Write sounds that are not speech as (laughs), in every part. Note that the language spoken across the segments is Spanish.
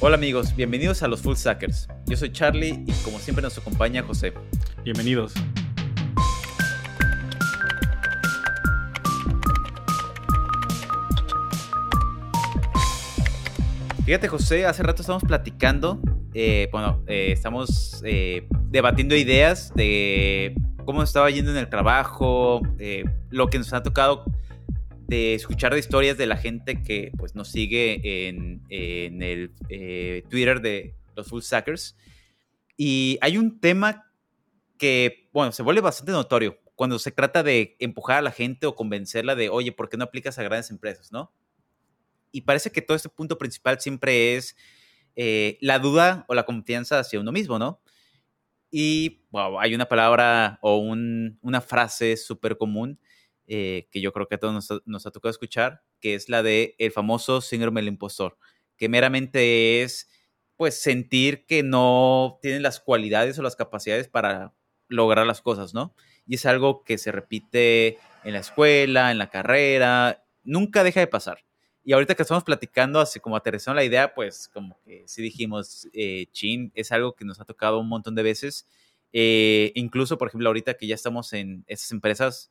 Hola amigos, bienvenidos a los Full Stackers. Yo soy Charlie y como siempre nos acompaña José. Bienvenidos. Fíjate José, hace rato estamos platicando, eh, bueno, eh, estamos eh, debatiendo ideas de cómo estaba yendo en el trabajo, lo que nos ha tocado de escuchar de historias de la gente que pues, nos sigue en, el eh, Twitter de los Full Stackers. Y hay un tema que, bueno, se vuelve bastante notorio cuando se trata de empujar a la gente o convencerla de, oye, ¿por qué no aplicas a grandes empresas, no? Y parece que todo este punto principal siempre es eh, la duda o la confianza hacia uno mismo, ¿no? Y hay una palabra o una frase súper común eh, que yo creo que a todos nos, ha tocado escuchar, que es la de el famoso síndrome del impostor, que meramente es pues sentir que no tienen las cualidades o las capacidades para lograr las cosas, ¿no? Y es algo que se repite en la escuela, en la carrera, nunca deja de pasar. Y ahorita que estamos platicando, así como aterrizando la idea, pues como que sí dijimos, eh, chin, es algo que nos ha tocado un montón de veces. Eh, incluso, por ejemplo, ahorita que ya estamos en esas empresas,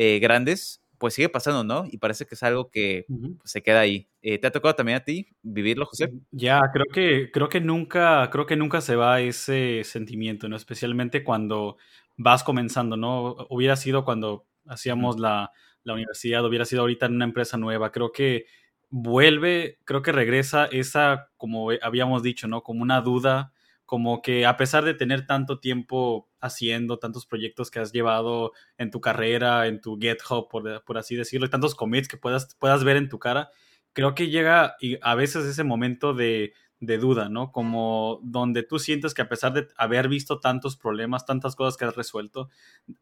eh, grandes, pues sigue pasando, ¿no? Y parece que es algo que pues, se queda ahí. Eh, ¿Te ha tocado también a ti vivirlo, José? Ya, creo que, creo que nunca, creo que nunca se va ese sentimiento, ¿no? Especialmente cuando vas comenzando, ¿no? Hubiera sido cuando hacíamos la, la universidad, hubiera sido ahorita en una empresa nueva. Creo que vuelve, creo que regresa esa, como habíamos dicho, ¿no? Como una duda como que a pesar de tener tanto tiempo haciendo, tantos proyectos que has llevado en tu carrera, en tu GitHub, por, por así decirlo, y tantos commits que puedas, puedas ver en tu cara, creo que llega a veces ese momento de, de duda, ¿no? Como donde tú sientes que a pesar de haber visto tantos problemas, tantas cosas que has resuelto,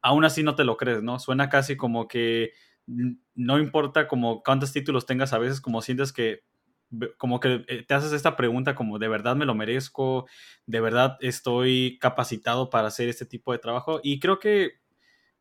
aún así no te lo crees, ¿no? Suena casi como que no importa como cuántos títulos tengas, a veces como sientes que como que eh, te haces esta pregunta como de verdad me lo merezco, de verdad estoy capacitado para hacer este tipo de trabajo y creo que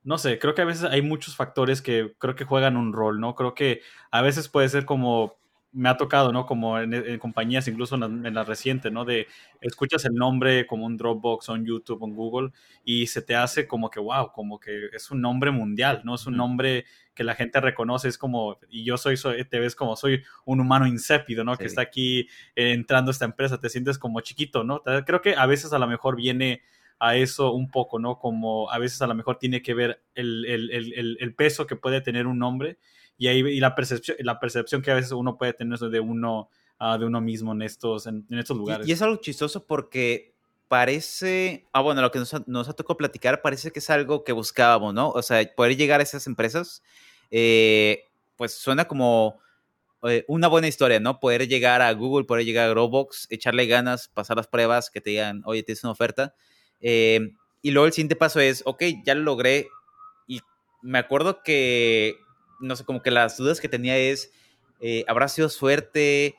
no sé, creo que a veces hay muchos factores que creo que juegan un rol, ¿no? Creo que a veces puede ser como me ha tocado, ¿no? Como en, compañías, incluso en la, reciente, ¿no? De escuchas el nombre como un Dropbox o un YouTube o un Google y se te hace como que, wow, como que es un nombre mundial, ¿no? Es un nombre que la gente reconoce, es como, y yo soy, te ves como soy un humano insépido, ¿no? Que está aquí entrando a esta empresa, te sientes como chiquito, ¿no? Creo que a veces a lo mejor viene a eso un poco, ¿no? Como a veces a lo mejor tiene que ver el, el, el, el peso que puede tener un nombre y ahí y la percepción, la percepción que a veces uno puede tener de uno, uh, de uno mismo en estos, en, estos lugares. Y, es algo chistoso porque parece, ah, bueno, lo que nos ha, nos ha, tocado platicar parece que es algo que buscábamos, ¿no? O sea, poder llegar a esas empresas, eh, pues suena como eh, una buena historia, ¿no? Poder llegar a Google, poder llegar a Roblox, echarle ganas, pasar las pruebas, que te digan, oye, tienes una oferta. Eh, y luego el siguiente paso es, ok, ya lo logré. Y me acuerdo que no sé, como que las dudas que tenía es, eh, ¿habrá sido suerte?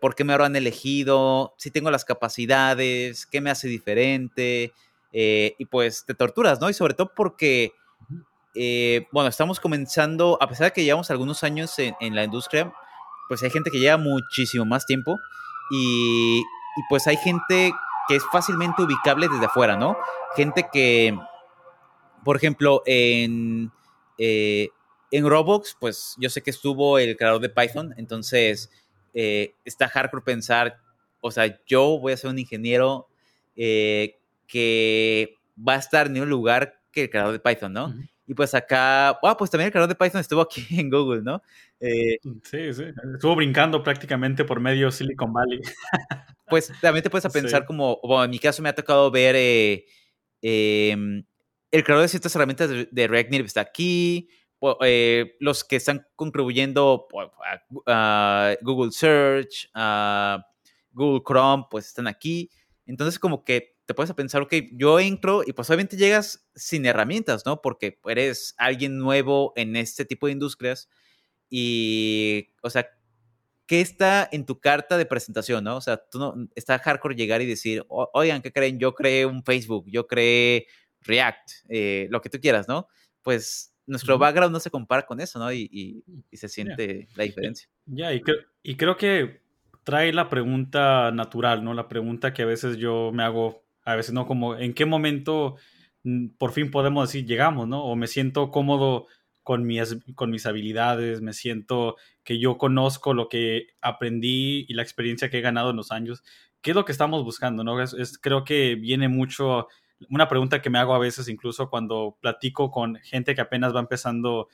¿Por qué me habrán elegido? ¿Si tengo las capacidades? ¿Qué me hace diferente? Eh, y pues te torturas, ¿no? Y sobre todo porque, eh, bueno, estamos comenzando, a pesar de que llevamos algunos años en, la industria, pues hay gente que lleva muchísimo más tiempo y, y pues hay gente que es fácilmente ubicable desde afuera, ¿no? Gente que, por ejemplo, en, en Roblox, pues yo sé que estuvo el creador de Python, entonces eh, está hardcore pensar, o sea, yo voy a ser un ingeniero eh, que va a estar en un lugar que el creador de Python, ¿no? Y pues acá, ah, pues también el creador de Python estuvo aquí en Google, ¿no? Eh, sí, sí, estuvo brincando prácticamente por medio Silicon Valley. pues también te puedes pensar como, bueno, en mi caso me ha tocado ver em, el creador de ciertas herramientas de, de React Native está aquí, eh, los que están contribuyendo a, Google Search, a Google Chrome, pues están aquí. Entonces como que te puedes pensar, ok, yo entro y pues obviamente llegas sin herramientas, ¿no? Porque eres alguien nuevo en este tipo de industrias y, o sea, ¿qué está en tu carta de presentación, no? O sea, tú no, está hardcore llegar y decir, oigan, ¿qué creen? Yo creé un Facebook, yo creé React, eh, lo que tú quieras, ¿no? Pues nuestro background no se compara con eso, ¿no? Y, y, se siente la diferencia. Ya, y, y, creo que trae la pregunta natural, ¿no? La pregunta que a veces yo me hago, a veces no, como en qué momento mm, por fin podemos decir llegamos, ¿no? O me siento cómodo con mis, con mis habilidades, me siento que yo conozco lo que aprendí y la experiencia que he ganado en los años. ¿Qué es lo que estamos buscando? ¿no? Es, creo que viene mucho, una pregunta que me hago a veces incluso cuando platico con gente que apenas va empezando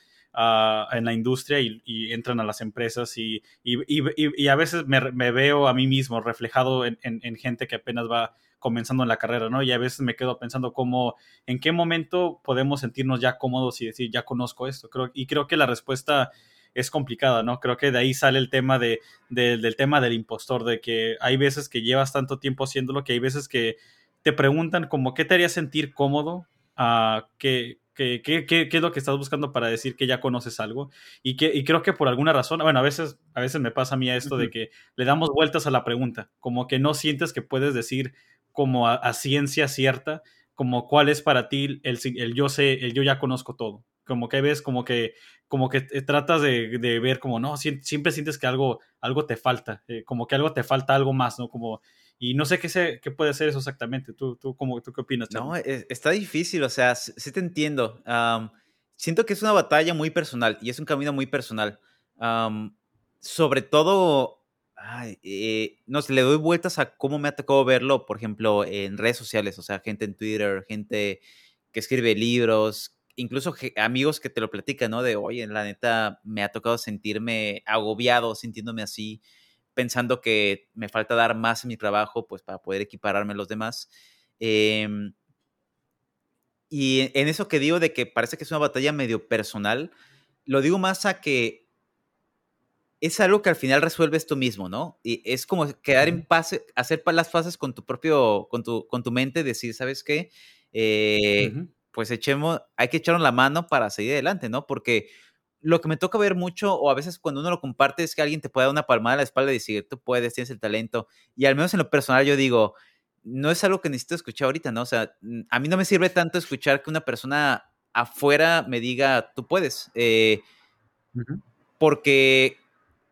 en la industria y, entran a las empresas y, y, a veces me, veo a mí mismo reflejado en, gente que apenas va comenzando en la carrera, ¿no? Y a veces me quedo pensando cómo, en qué momento podemos sentirnos ya cómodos y decir, ya conozco esto. Creo, y creo que la respuesta es complicada, ¿no? Creo que de ahí sale el tema de, del tema del impostor, de que hay veces que llevas tanto tiempo haciéndolo que hay veces que te preguntan como, ¿qué te haría sentir cómodo? a que ¿Qué, qué, es lo que estás buscando para decir que ya conoces algo? Y, que, y creo que por alguna razón, bueno, a veces, a veces me pasa a mí esto de que le damos vueltas a la pregunta, como que no sientes que puedes decir como a, ciencia cierta, como cuál es para ti el, el, yo sé, el yo ya conozco todo. Como que ves, como que, como que tratas de, de ver como, no, siempre sientes que algo, algo te falta, eh, como que algo te falta, algo más, ¿no? Como, y no sé qué, sé, qué puede ser eso exactamente. ¿Tú, tú, cómo, tú qué opinas? No, e, está difícil, o sea, sí te entiendo. siento que es una batalla muy personal y es un camino muy personal. sobre todo, eh, no sé, le doy vueltas a cómo me ha tocado verlo, por ejemplo, en redes sociales, o sea, gente en Twitter, gente que escribe libros, incluso amigos que te lo platican, ¿no? De, oye, la neta, me ha tocado sentirme agobiado, sintiéndome así pensando que me falta dar más en mi trabajo, pues para poder equipararme a los demás. Em, y en eso que digo de que parece que es una batalla medio personal, lo digo más a que es algo que al final resuelves tú mismo, ¿no? Y es como quedar en paz, hacer las fases con tu propio, con tu, con tu mente, decir, ¿sabes qué? Eh, pues echemos, hay que echarnos la mano para seguir adelante, ¿no? Porque lo que me toca ver mucho, o a veces cuando uno lo comparte, es que alguien te puede dar una palmada a la espalda y decir, tú puedes, tienes el talento. Y al menos en lo personal yo digo, no es algo que necesito escuchar ahorita, ¿no? O sea, a mí no me sirve tanto escuchar que una persona afuera me diga, tú puedes. Eh, porque,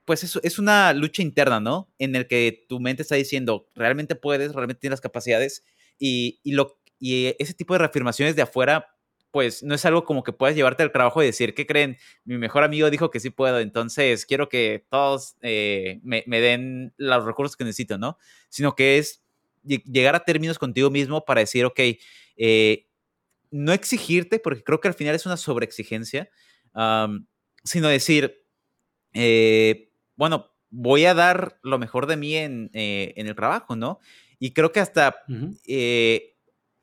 pues, eso es una lucha interna, ¿no? En el que tu mente está diciendo, realmente puedes, realmente tienes las capacidades. Y, y, lo, y ese tipo de reafirmaciones de afuera pues no es algo como que puedas llevarte al trabajo y decir, ¿qué creen? Mi mejor amigo dijo que sí puedo, entonces quiero que todos eh, me, den los recursos que necesito, ¿no? Sino que es llegar a términos contigo mismo para decir, ok, eh, no exigirte, porque creo que al final es una sobreexigencia, sino decir, eh, bueno, voy a dar lo mejor de mí en, el trabajo, ¿no? Y creo que hasta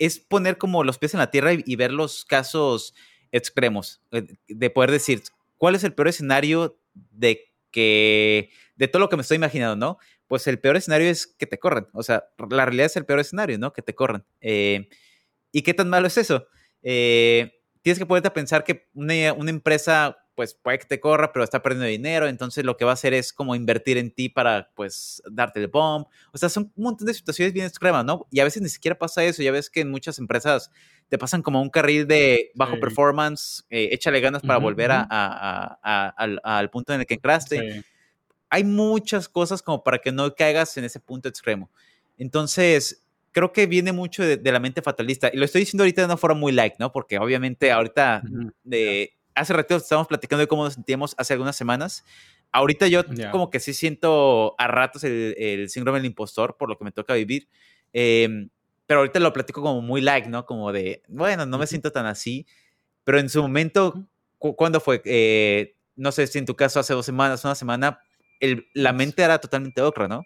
es poner como los pies en la tierra y, ver los casos extremos, eh, de poder decir, ¿cuál es el peor escenario de que, de todo lo que me estoy imaginando, ¿no? Pues el peor escenario es que te corran, o sea, la realidad es el peor escenario, ¿no? Que te corran. Eh, ¿Y qué tan malo es eso? Eh, tienes que poderte pensar que una, una empresa pues puede que te corra, pero está perdiendo dinero, entonces lo que va a hacer es como invertir en ti para, pues, darte el bomb. O sea, son un montón de situaciones bien extremas, ¿no? Y a veces ni siquiera pasa eso, ya ves que en muchas empresas te pasan como un carril de bajo performance, eh, échale ganas para volver al, punto en el que entraste. Hay muchas cosas como para que no caigas en ese punto extremo. Entonces, creo que viene mucho de, la mente fatalista. Y lo estoy diciendo ahorita de una forma muy light, ¿no? Porque obviamente ahorita de hace rato estábamos platicando de cómo nos sentíamos hace algunas semanas. Ahorita yo como que sí siento a ratos el, síndrome del impostor por lo que me toca vivir. Em, pero ahorita lo platico como muy like, ¿no? Como de, bueno, no me siento tan así. Pero en su momento, ¿cuándo fue? Eh, no sé si en tu caso hace dos semanas, una semana, el, la mente era totalmente otra, ¿no?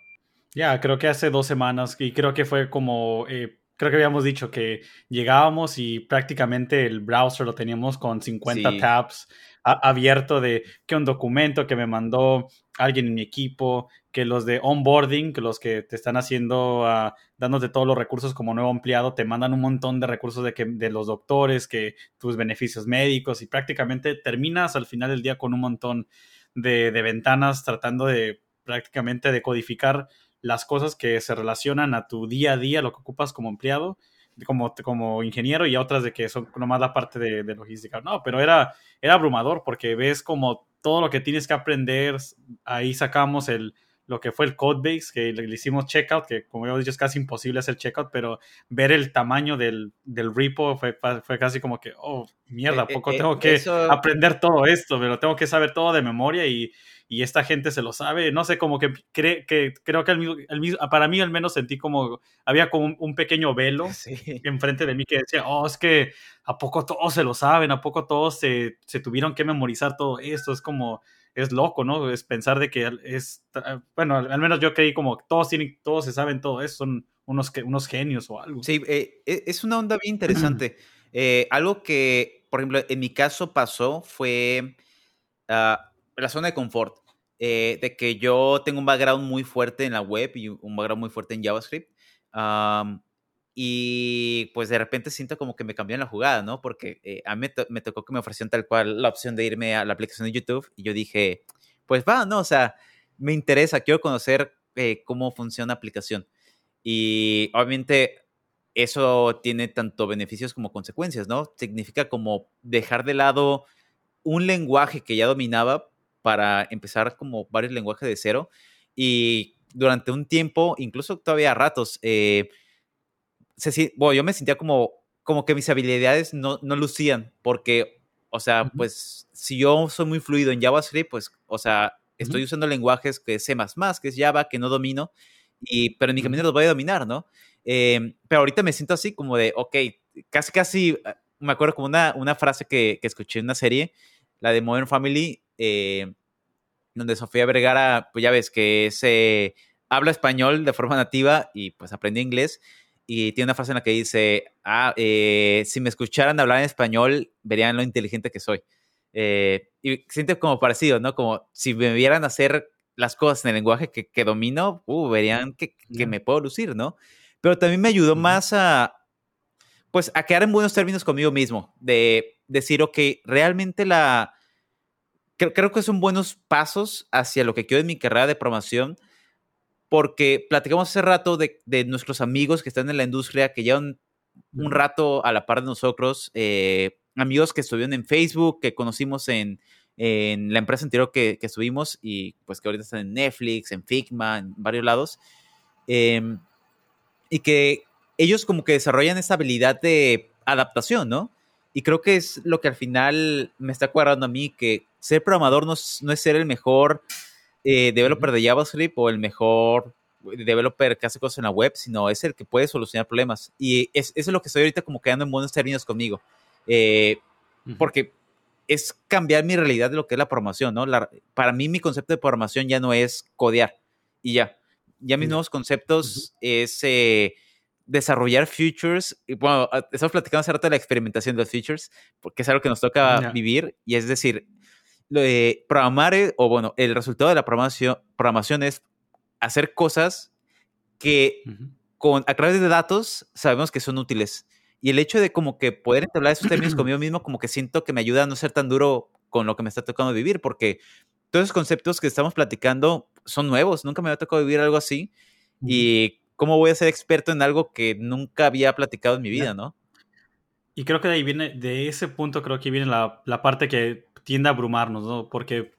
Ya, creo que hace dos semanas y creo que fue como eh, creo que habíamos dicho que llegábamos y prácticamente el browser lo teníamos con 50 tabs abierto de que un documento que me mandó alguien en mi equipo, que los de onboarding, que los que te están haciendo, uh, dándote todos los recursos como nuevo empleado, te mandan un montón de recursos de, que, de los doctores, que tus beneficios médicos y prácticamente terminas al final del día con un montón de, de ventanas tratando de prácticamente de codificar las cosas que se relacionan a tu día a día, lo que ocupas como empleado, como, como ingeniero, y otras de que son nomás la parte de, logística. No, pero era, era abrumador porque ves como todo lo que tienes que aprender, ahí sacamos el, lo que fue el codebase, que le, hicimos checkout, que como hemos dicho es casi imposible hacer checkout, pero ver el tamaño del, del repo fue, fue casi como que, oh, mierda, Eh, poco eh, tengo que eso- aprender todo esto, pero tengo que saber todo de memoria y, y esta gente se lo sabe. No sé, como que, cree, que creo que mismo- para mí al menos sentí como, había como un, un pequeño velo (laughs) Sí. enfrente de mí que decía, oh, es que a poco todos se lo saben, a poco todos se, se tuvieron que memorizar todo esto, es como, es loco, ¿no? Es pensar de que es, bueno, al, al menos yo creí como todos tienen, todos se saben todo eso, son unos, que- unos genios o algo. Sí, eh, e- es una onda bien interesante. (clears throat) Eh, algo que, por ejemplo, en mi caso pasó fue ah, la zona de confort. eh, de que yo tengo un background muy fuerte en la web y un background muy fuerte en JavaScript. y pues de repente siento como que me cambió en la jugada, ¿no? Porque eh, a mí me, to- me tocó que me ofrecieron tal cual la opción de irme a la aplicación de YouTube y yo dije, pues va, ¿no? O sea, me interesa, quiero conocer eh, cómo funciona la aplicación. Y obviamente eso tiene tanto beneficios como consecuencias, ¿no? Significa como dejar de lado un lenguaje que ya dominaba para empezar como varios lenguajes de cero. Y durante un tiempo, incluso todavía a ratos, eh, se bueno, yo me sentía como, como que mis habilidades no, no lucían, porque, o sea, Ujú. pues si yo soy muy fluido en JavaScript, pues, o sea, estoy usando lenguajes que es C++, que es Java, que no domino, y, pero en mi camino los voy a dominar, ¿no? Eh, pero ahorita me siento así como de, ok, casi, casi, eh, me acuerdo como una, una frase que, que escuché en una serie, la de Modern Family, eh, donde Sofía Vergara, pues ya ves que es, eh, habla español de forma nativa y pues aprende inglés. Y tiene una frase en la que dice, ah, eh, si me escucharan hablar en español, verían lo inteligente que soy. Y siente como parecido, ¿no? Como si me vieran hacer las cosas en el lenguaje que, que domino, uh, verían que, que me puedo lucir, ¿no? Pero también me ayudó más a, pues, a quedar en buenos términos conmigo mismo, de decir, ok, realmente la... Creo, creo que son buenos pasos hacia lo que quiero en mi carrera de programación, porque platicamos hace rato de, de nuestros amigos que están en la industria, que llevan un rato a la par de nosotros, eh, amigos que estuvieron en Facebook, que conocimos en, en la empresa anterior que, que estuvimos y pues que ahorita están en Netflix, en Figma, en varios lados, em, y que ellos como que desarrollan esa habilidad de adaptación, ¿no? Y creo que es lo que al final me está cuadrando a mí, que ser programador no es, no es ser el mejor eh, developer de JavaScript o el mejor developer que hace cosas en la web, sino es el que puede solucionar problemas. Y es, eso es lo que estoy ahorita como quedando en buenos términos conmigo. Eh, porque es cambiar mi realidad de lo que es la programación, ¿no? La- para mí mi concepto de programación ya no es codear y ya. Ya mis nuevos conceptos es eh, desarrollar features. Y bueno, a- estamos platicando hace rato de la experimentación de los features, porque es algo que nos toca vivir y es decir, lo de programar, eh, o bueno, el resultado de la programación, programación es hacer cosas que Ujú. con, a través de datos sabemos que son útiles. Y el hecho de como que poder entablar esos términos (clears throat) conmigo mismo, como que siento que me ayuda a no ser tan duro con lo que me está tocando vivir, porque todos esos conceptos que estamos platicando son nuevos, nunca me había tocado vivir algo así. Y cómo voy a ser experto en algo que nunca había platicado en mi vida. ¿no? Y creo que de ahí viene, de ese punto creo que viene la, la parte que tiende a abrumarnos, ¿no? Porque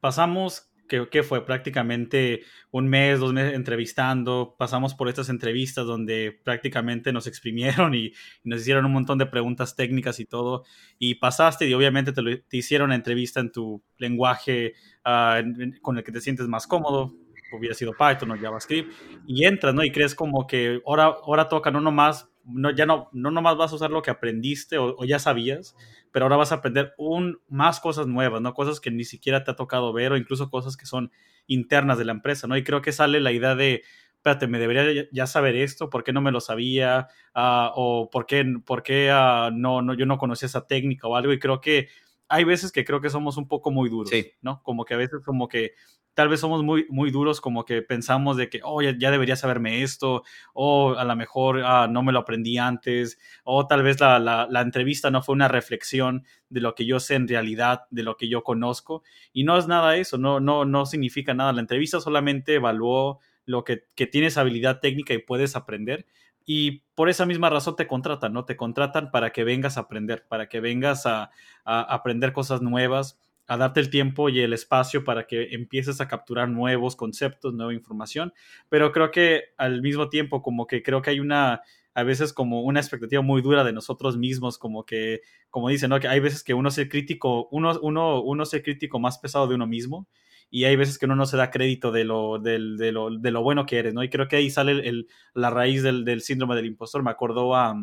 pasamos, que, que fue prácticamente un mes, dos meses entrevistando, pasamos por estas entrevistas donde prácticamente nos exprimieron y, y nos hicieron un montón de preguntas técnicas y todo, y pasaste y obviamente te, lo- te hicieron la entrevista en tu lenguaje ah, con el que te sientes más cómodo, hubiera sido Python o JavaScript, y entras, ¿no? Y crees como que ahora, ahora toca no nomás, no, ya no, no nomás vas a usar lo que aprendiste o, o ya sabías, pero ahora vas a aprender un, más cosas nuevas, ¿no? Cosas que ni siquiera te ha tocado ver o incluso cosas que son internas de la empresa, ¿no? Y creo que sale la idea de, espérate, me debería ya- saber esto, ¿por qué no me lo sabía? Ah, o ¿por qué, por qué ah, no, no, yo no conocía esa técnica o algo? Y creo que hay veces que creo que somos un poco muy duros, Sí. ¿no? Como que a veces como que tal vez somos muy, muy duros, como que pensamos de que, oh, ya, ya debería saberme esto, o a lo mejor ah, no me lo aprendí antes, o tal vez la, la, la entrevista no fue una reflexión de lo que yo sé en realidad, de lo que yo conozco, y no es nada eso, no, no, no significa nada. La entrevista solamente evaluó lo que, que tienes habilidad técnica y puedes aprender, y por esa misma razón te contratan, ¿no? Te contratan para que vengas a aprender, para que vengas a, aprender cosas nuevas. a darte el tiempo y el espacio para que empieces a capturar nuevos conceptos, nueva información, pero creo que al mismo tiempo como que creo que hay una a veces como una expectativa muy dura de nosotros mismos, como que, como dicen, ¿no? Que hay veces que uno es el crítico, uno, uno, uno es crítico más pesado de uno mismo y hay veces que uno no se da crédito de lo, de lo, de lo bueno que eres, ¿no? Y creo que ahí sale el, la raíz del, del, síndrome del impostor. Me acordó a,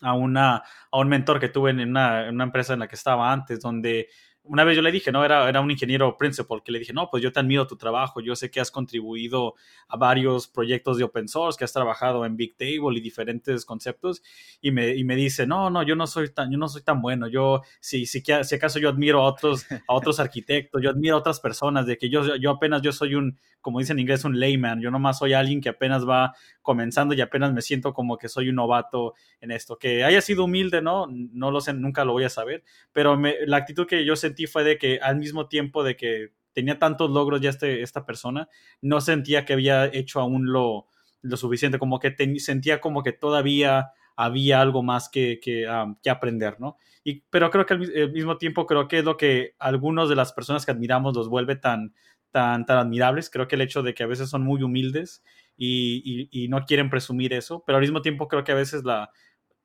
a, una, a un mentor que tuve en una, en una empresa en la que estaba antes, donde una vez yo le dije, no, era, era un ingeniero principal, que le dije, no, pues yo te admiro tu trabajo, yo sé que has contribuido a varios proyectos de open source, que has trabajado en Big Table y diferentes conceptos, y me, y me dice, no, no, yo no soy tan, yo no soy tan bueno, yo, si, si, si acaso yo admiro a otros, a otros arquitectos, yo admiro a otras personas, de que yo, yo apenas, yo soy un, como dicen en inglés, un layman, yo nomás soy alguien que apenas va comenzando y apenas me siento como que soy un novato en esto, que haya sido humilde, ¿no? No lo sé, nunca lo voy a saber, pero me, la actitud que yo sentí fue de que al mismo tiempo de que tenía tantos logros ya este, esta persona, no sentía que había hecho aún lo, lo suficiente, como que sentía como que todavía había algo más que, que, aprender, ¿no? Y, pero creo que al, mismo tiempo creo que es lo que algunos de las personas que admiramos los vuelve tan, tan, tan admirables. Creo que el hecho de que a veces son muy humildes y, y, y, no quieren presumir eso, pero al mismo tiempo creo que a veces la,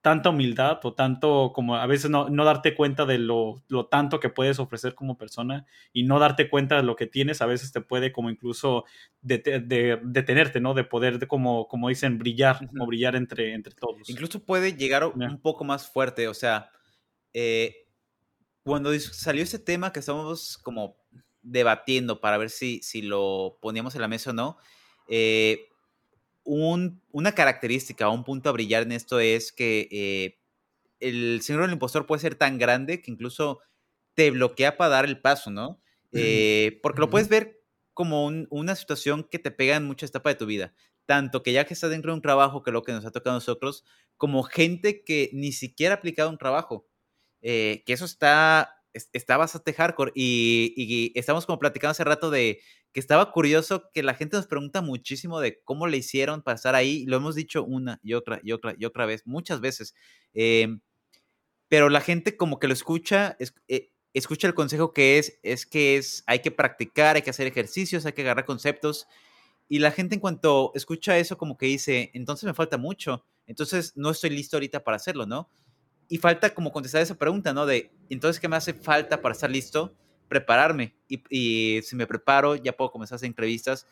tanta humildad o tanto como a veces no, no darte cuenta de lo, lo, tanto que puedes ofrecer como persona y no darte cuenta de lo que tienes, a veces te puede como incluso detenerte, ¿no? De poder, de como, como dicen, brillar, como brillar entre, entre todos. Incluso puede llegar un poco más fuerte, o sea, eh, cuando salió ese tema que estamos como debatiendo para ver si, si lo poníamos en la mesa o no, eh, un, una característica o un punto a brillar en esto es que eh, el síndrome del impostor puede ser tan grande que incluso te bloquea para dar el paso, ¿no? Eh, porque lo puedes ver como una situación que te pega en muchas etapas de tu vida. Tanto que ya que estás dentro de un trabajo, que es lo que nos ha tocado a nosotros, como gente que ni siquiera ha aplicado un trabajo. Eh, que eso está, está bastante hardcore. Y, y, estamos como platicando hace rato de que estaba curioso que la gente nos pregunta muchísimo de cómo le hicieron para estar ahí. Lo hemos dicho una y otra y otra y otra vez, muchas veces. Em, pero la gente como que lo escucha, eh, escucha el consejo que es, es que es, hay que practicar, hay que hacer ejercicios, hay que agarrar conceptos. Y la gente en cuanto escucha eso como que dice, entonces me falta mucho, entonces no estoy listo ahorita para hacerlo, ¿no? Y falta como contestar esa pregunta, ¿no? De, entonces, ¿qué me hace falta para estar listo? prepararme y, si me preparo ya puedo comenzar a hacer entrevistas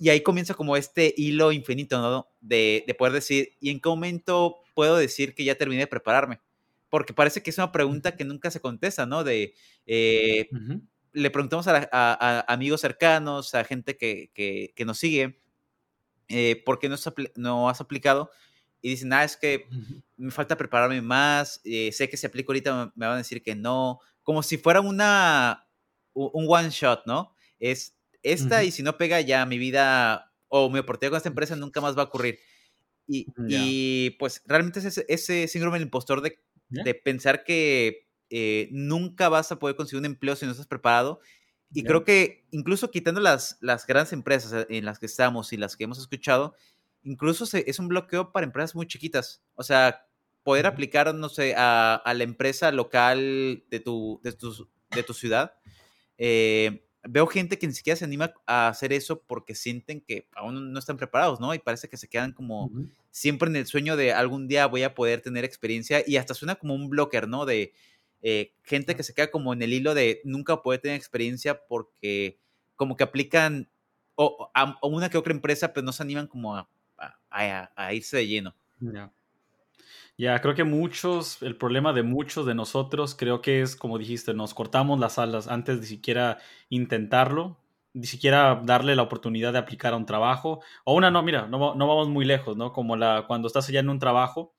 y ahí comienza como este hilo infinito, ¿no? De, de, poder decir, ¿y en qué momento puedo decir que ya terminé de prepararme? Porque parece que es una pregunta que nunca se contesta, ¿no? De, eh, le preguntamos a, amigos cercanos, a gente que, que, que nos sigue, eh, ¿por qué no, no, has aplicado? Y dicen, ah, es que me falta prepararme más, eh, sé que si aplico ahorita me van a decir que no, como si fuera una, un one shot, ¿no? Es esta y si no pega ya mi vida o mi oportunidad con esta empresa nunca más va a ocurrir. Y, y pues realmente es ese, ese síndrome del impostor de, de pensar que eh, nunca vas a poder conseguir un empleo si no estás preparado. Y creo que incluso quitando las, las grandes empresas en las que estamos y las que hemos escuchado, incluso es un bloqueo para empresas muy chiquitas. O sea, poder aplicar, no sé, a, la empresa local de tu, de tu, de tu ciudad. Eh, veo gente que ni siquiera se anima a hacer eso porque sienten que aún no están preparados, ¿no? Y parece que se quedan como siempre en el sueño de algún día voy a poder tener experiencia y hasta suena como un blocker, ¿no? De eh, gente que se queda como en el hilo de nunca poder tener experiencia porque como que aplican o, a, una que otra empresa, pero no se animan como a, a, irse de lleno. Ya, creo que muchos, el problema de muchos de nosotros, creo que es, como dijiste, nos cortamos las alas antes de siquiera intentarlo, ni siquiera darle la oportunidad de aplicar a un trabajo. O una, no, mira, no, no vamos muy lejos, ¿no? Como la, cuando estás allá en un trabajo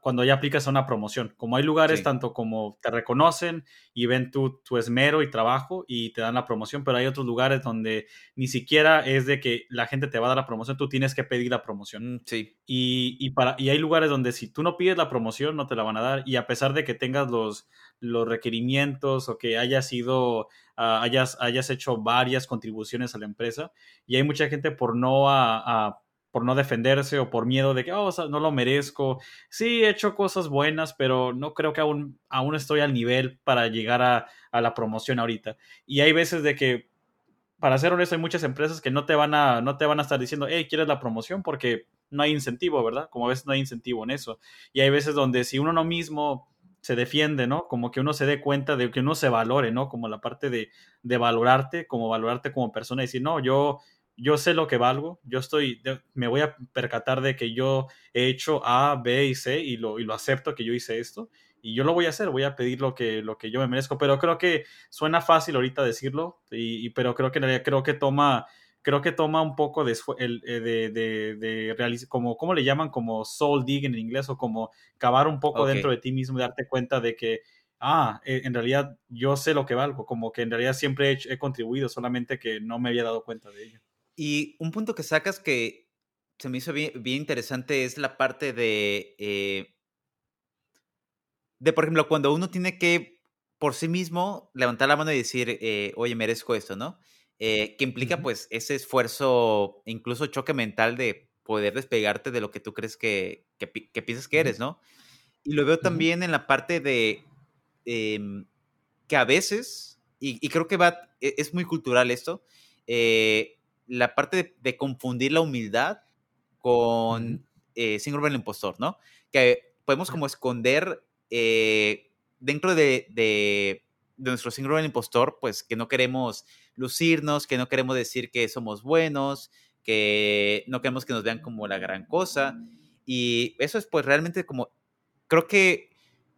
cuando ya aplicas a una promoción. Como hay lugares tanto como te reconocen y ven tu, tu, esmero y trabajo y te dan la promoción, pero hay otros lugares donde ni siquiera es de que la gente te va a dar la promoción, tú tienes que pedir la promoción. Mm, sí. Y, y, para, y hay lugares donde si tú no pides la promoción, no te la van a dar. Y a pesar de que tengas los, los requerimientos o que hayas sido, ah, hayas, hayas hecho varias contribuciones a la empresa, y hay mucha gente por no a por no defenderse o por miedo de que, oh, no lo merezco. Sí, he hecho cosas buenas, pero no creo que aún, aún estoy al nivel para llegar a, a la promoción ahorita. Y hay veces de que, para ser honesto, hay muchas empresas que no te van a, no te van a estar diciendo, hey, ¿quieres la promoción? Porque no hay incentivo, ¿verdad? Como a veces no hay incentivo en eso. Y hay veces donde si uno no mismo se defiende, ¿no? Como que uno se dé cuenta de que uno se valore, ¿no? Como la parte de, de valorarte, como valorarte como persona y decir, no, yo, yo sé lo que valgo, yo estoy, me voy a percatar de que yo he hecho A, B y C y lo, y lo acepto que yo hice esto y yo lo voy a hacer, voy a pedir lo que, lo que yo me merezco, pero creo que suena fácil ahorita decirlo, y, pero creo que creo que toma creo que toma un poco de, eh, de, de, de como, ¿cómo le llaman? Como soul digging en inglés, o como cavar un poco dentro de ti mismo y darte cuenta de que, ah, eh, en realidad yo sé lo que valgo, como que en realidad siempre he, contribuido, solamente que no me había dado cuenta de ello. Y un punto que sacas que se me hizo bien, bien interesante es la parte de, eh, de, por ejemplo, cuando uno tiene que por sí mismo levantar la mano y decir, oye, merezco esto, ¿no? Eh, que implica pues ese esfuerzo, incluso choque mental de poder despegarte de lo que tú crees que, que, piensas que eres, ¿no? Y lo veo también en la parte de em, que a veces, y, creo que va, e, es muy cultural esto, eh, la parte de, confundir la humildad con eh, síndrome del impostor, ¿no? Que podemos como esconder dentro de, de, de nuestro síndrome del impostor, pues que no queremos lucirnos, que no queremos decir que somos buenos, que no queremos que nos vean como la gran cosa. Y eso es pues realmente como, creo que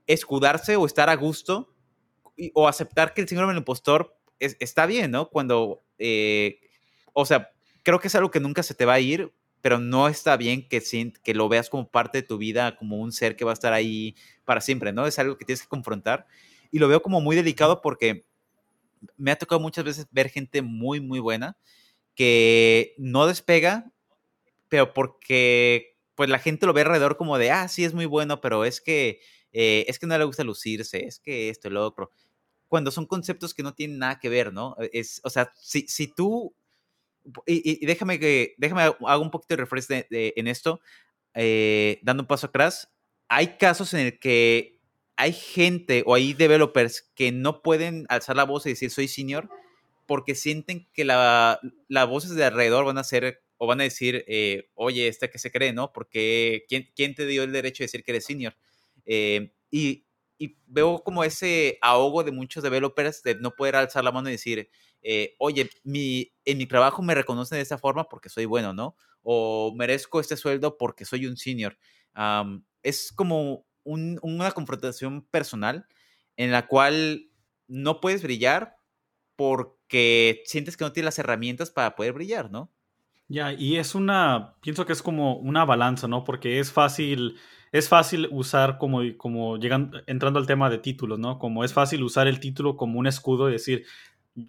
escudarse o estar a gusto o aceptar que el síndrome del impostor está bien, ¿no? Cuando, eh, o sea, creo que es algo que nunca se te va a ir, pero no está bien que, que lo veas como parte de tu vida, como un ser que va a estar ahí para siempre, ¿no? Es algo que tienes que confrontar. Y lo veo como muy delicado porque me ha tocado muchas veces ver gente muy, muy buena que no despega, pero porque pues la gente lo ve alrededor como de, ah, sí, es muy bueno, pero es que, eh, es que no le gusta lucirse, es que esto y lo otro. Cuando son conceptos que no tienen nada que ver, ¿no? Es, o sea, si, si tú, y, déjame que, déjame hago un poquito de refresco en esto, eh, dando un paso atrás, hay casos en el que hay gente o hay developers que no pueden alzar la voz y decir soy senior porque sienten que la, las voces de alrededor van a ser o van a decir, eh, oye, ¿este que se cree, no? Porque ¿quién, ¿quién, te dio el derecho de decir que eres senior? Eh, y, y, veo como ese ahogo de muchos developers de no poder alzar la mano y decir, eh, oye, mi, en mi trabajo me reconocen de esta forma porque soy bueno, ¿no? O merezco este sueldo porque soy un senior. es como una confrontación personal en la cual no puedes brillar porque sientes que no tienes las herramientas para poder brillar, ¿no? Ya, y es una, pienso que es como una balanza, ¿no? Porque es fácil, es fácil usar como, como llegando, entrando al tema de títulos, ¿no? Como es fácil usar el título como un escudo y decir,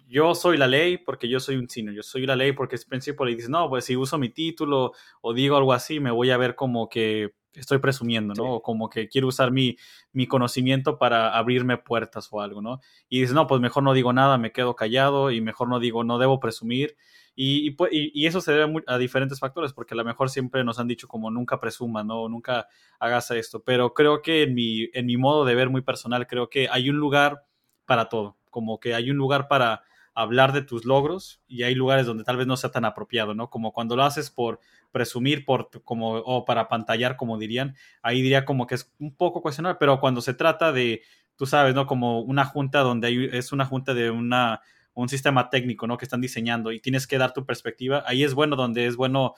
yo soy la ley porque yo soy un senior, yo soy la ley porque es principal y dices, no, pues si uso mi título o digo algo así, me voy a ver como que estoy presumiendo, ¿no? O como que quiero usar mi, mi conocimiento para abrirme puertas o algo, ¿no? Y dices, no, pues mejor no digo nada, me quedo callado y mejor no digo, no debo presumir. Y, y, eso se debe a diferentes factores, porque a lo mejor siempre nos han dicho como nunca presuma, ¿no? Nunca hagas esto. Pero creo que en mi, en mi modo de ver muy personal, creo que hay un lugar para todo. Como que hay un lugar para hablar de tus logros y hay lugares donde tal vez no sea tan apropiado, ¿no? Como cuando lo haces por presumir por como o para pantallar como dirían, ahí diría como que es un poco cuestionable, pero cuando se trata de tú sabes, ¿no? Como una junta donde hay, es una junta de una un sistema técnico, ¿no? Que están diseñando y tienes que dar tu perspectiva. Ahí es bueno donde es bueno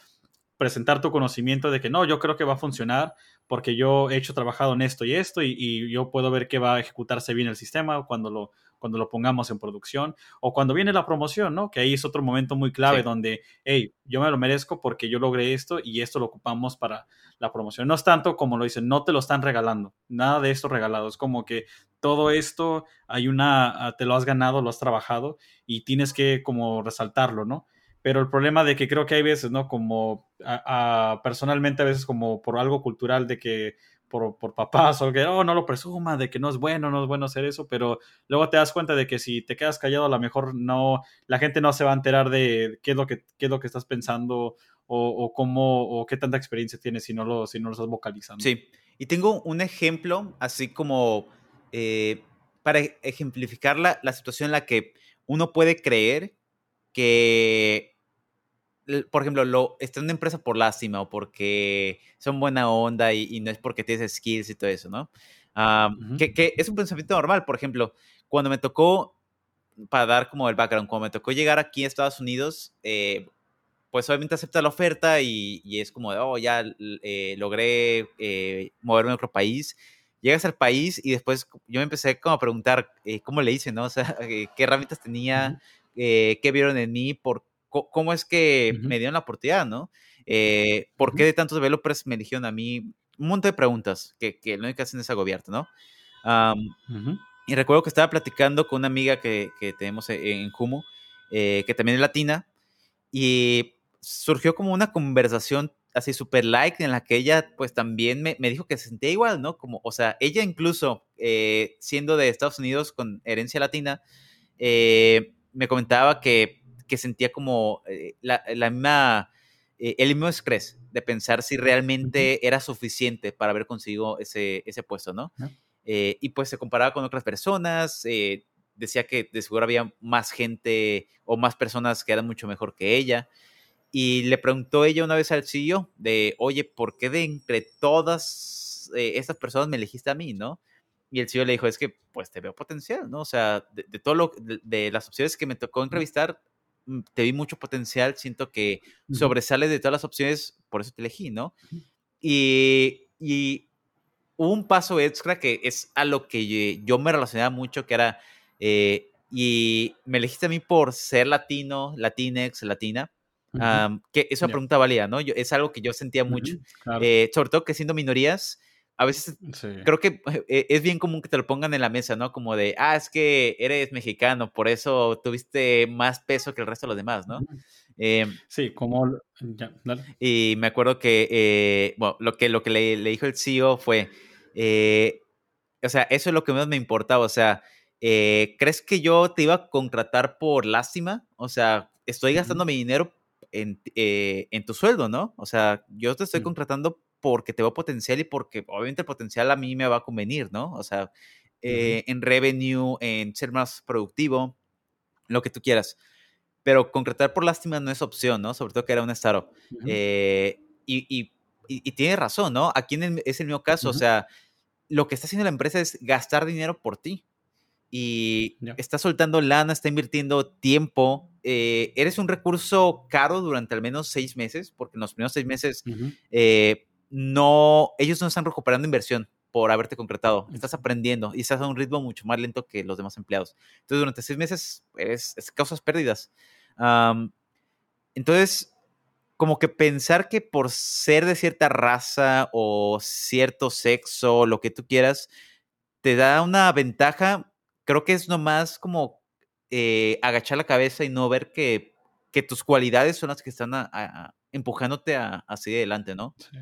presentar tu conocimiento de que no, yo creo que va a funcionar porque yo he hecho trabajado en esto y esto y, y yo puedo ver que va a ejecutarse bien el sistema cuando lo cuando lo pongamos en producción o cuando viene la promoción, ¿no? Que ahí es otro momento muy clave donde, hey, yo me lo merezco porque yo logré esto y esto lo ocupamos para la promoción. No es tanto como lo dicen, no te lo están regalando, nada de esto regalado, es como que todo esto hay una, ah, te lo has ganado, lo has trabajado y tienes que como resaltarlo, ¿no? Pero el problema de que creo que hay veces, ¿no? Como personalmente a veces como por algo cultural de que por, por papás o que oh, no lo presuma, de que no es bueno, no es bueno hacer eso, pero luego te das cuenta de que si te quedas callado, a lo mejor no, la gente no se va a enterar de qué es lo que, qué es lo que estás pensando o, cómo, o qué tanta experiencia tienes si no lo, si no lo estás vocalizando. Sí, y tengo un ejemplo, así como eh, para ejemplificar la, la situación en la que uno puede creer que, por ejemplo, lo, está en una empresa por lástima o porque son buena onda y, no es porque tienes skills y todo eso, ¿no? que, que, es un pensamiento normal. Por ejemplo, cuando me tocó, para dar como el background, cuando me tocó llegar aquí a Estados Unidos, eh, pues obviamente acepta la oferta y, es como de, oh, ya eh, logré eh, moverme a otro país. Llegas al país y después yo me empecé como a preguntar eh, cómo le hice, ¿no? O sea, (laughs) qué herramientas tenía, qué vieron en mí, por, cómo es que me dieron la oportunidad, ¿no? ¿Por qué de tantos developers me eligieron a mí? Un montón de preguntas que, que lo único que hacen es agobiarte, ¿no? Y recuerdo que estaba platicando con una amiga que, que tenemos e, en Humo, que también es latina, y surgió como una conversación así súper like en la que ella pues también me, dijo que se sentía igual, ¿no? Como, o sea, ella incluso eh, siendo de Estados Unidos con herencia latina, eh, me comentaba que, sentía como eh, la, misma, el mismo estrés de pensar si realmente era suficiente para haber conseguido ese, ese puesto, ¿no? y pues se comparaba con otras personas, decía que de seguro había más gente o más personas que eran mucho mejor que ella. Y le preguntó ella una vez al CEO de, oye, ¿por qué de entre todas eh, estas personas me elegiste a mí, no? Y el CEO le dijo, es que pues te veo potencial, ¿no? O sea, de, todo lo, de, las opciones que me tocó entrevistar, te vi mucho potencial, siento que sobresale de todas las opciones, por eso te elegí, ¿no? Y, y un paso extra que es a lo que yo me relacionaba mucho, que era, eh, y me elegiste a mí por ser latino, latinex, latina, que esa pregunta valía, ¿no? Yo, es algo que yo sentía mucho, eh, sobre todo que siendo minorías, a veces creo que eh, es bien común que te lo pongan en la mesa, ¿no? Como de, ah, es que eres mexicano, por eso tuviste más peso que el resto de los demás, ¿no? Em, sí, como... Y me acuerdo que, eh, bueno, lo que, lo que le, le dijo el CEO fue, o sea, eso es lo que menos me importaba, o sea, ¿crees que yo te iba a contratar por lástima? O sea, estoy gastando mi dinero eh, en, tu sueldo, ¿no? O sea, yo te estoy contratando porque te veo potencial y porque obviamente el potencial a mí me va a convenir, ¿no? O sea, eh, en revenue, en ser más productivo, lo que tú quieras. Pero concretar por lástima no es opción, ¿no? Sobre todo que era un startup. Eh, y, y, tiene razón, ¿no? Aquí es el mismo caso, o sea, lo que está haciendo la empresa es gastar dinero por ti y está soltando lana, está invirtiendo tiempo. Eh, eres un recurso caro durante al menos seis meses, porque en los primeros seis meses eh, no, ellos no están recuperando inversión por haberte concretado. Estás aprendiendo y estás a un ritmo mucho más lento que los demás empleados. Entonces, durante seis meses es, causas pérdidas. entonces, como que pensar que por ser de cierta raza o cierto sexo, lo que tú quieras, te da una ventaja creo que es nomás como eh, agachar la cabeza y no ver que, que, tus cualidades son las que están empujándote a, hacia adelante, ¿no? Sí.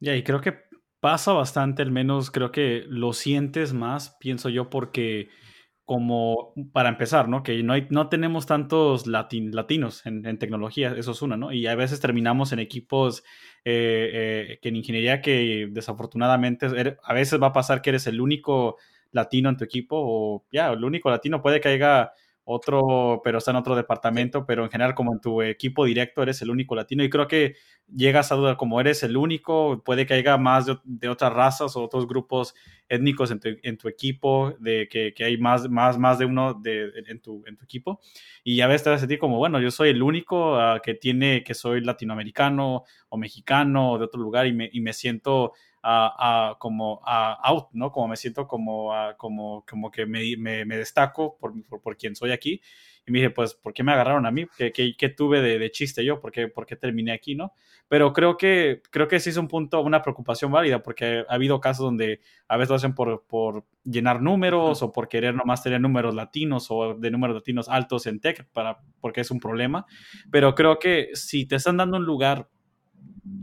Ya, y creo que pasa bastante, al menos creo que lo sientes más, pienso yo, porque como para empezar, ¿no? Que no, hay, no tenemos tantos latinos en, tecnología, eso es una, ¿no? Y a veces terminamos en equipos eh, eh, que en ingeniería que desafortunadamente a veces va a pasar que eres el único latino en tu equipo o ya, el único latino puede que haya otro, pero está en otro departamento, pero en general como en tu equipo directo eres el único latino y creo que llegas a dudar como eres el único, puede que haya más de, otras razas o otros grupos étnicos en tu, en tu equipo, de que, que, hay más, más, más de uno de, en, tu, en tu equipo y a veces te vas a sentir como, bueno, yo soy el único ah, que tiene, que soy latinoamericano o mexicano o de otro lugar y me, y me siento a, como a out, ¿no? Como me siento como, como, como que me, me, destaco por, por, quien soy aquí. Y me dije, pues, ¿por qué me agarraron a mí? ¿Qué, qué, tuve de, de, chiste yo? ¿Por qué, ¿Por qué, terminé aquí, no? Pero creo que, creo que sí es un punto, una preocupación válida, porque ha habido casos donde a veces lo hacen por, por llenar números o por querer nomás tener números latinos o de números latinos altos en tech, para, porque es un problema. Pero creo que si te están dando un lugar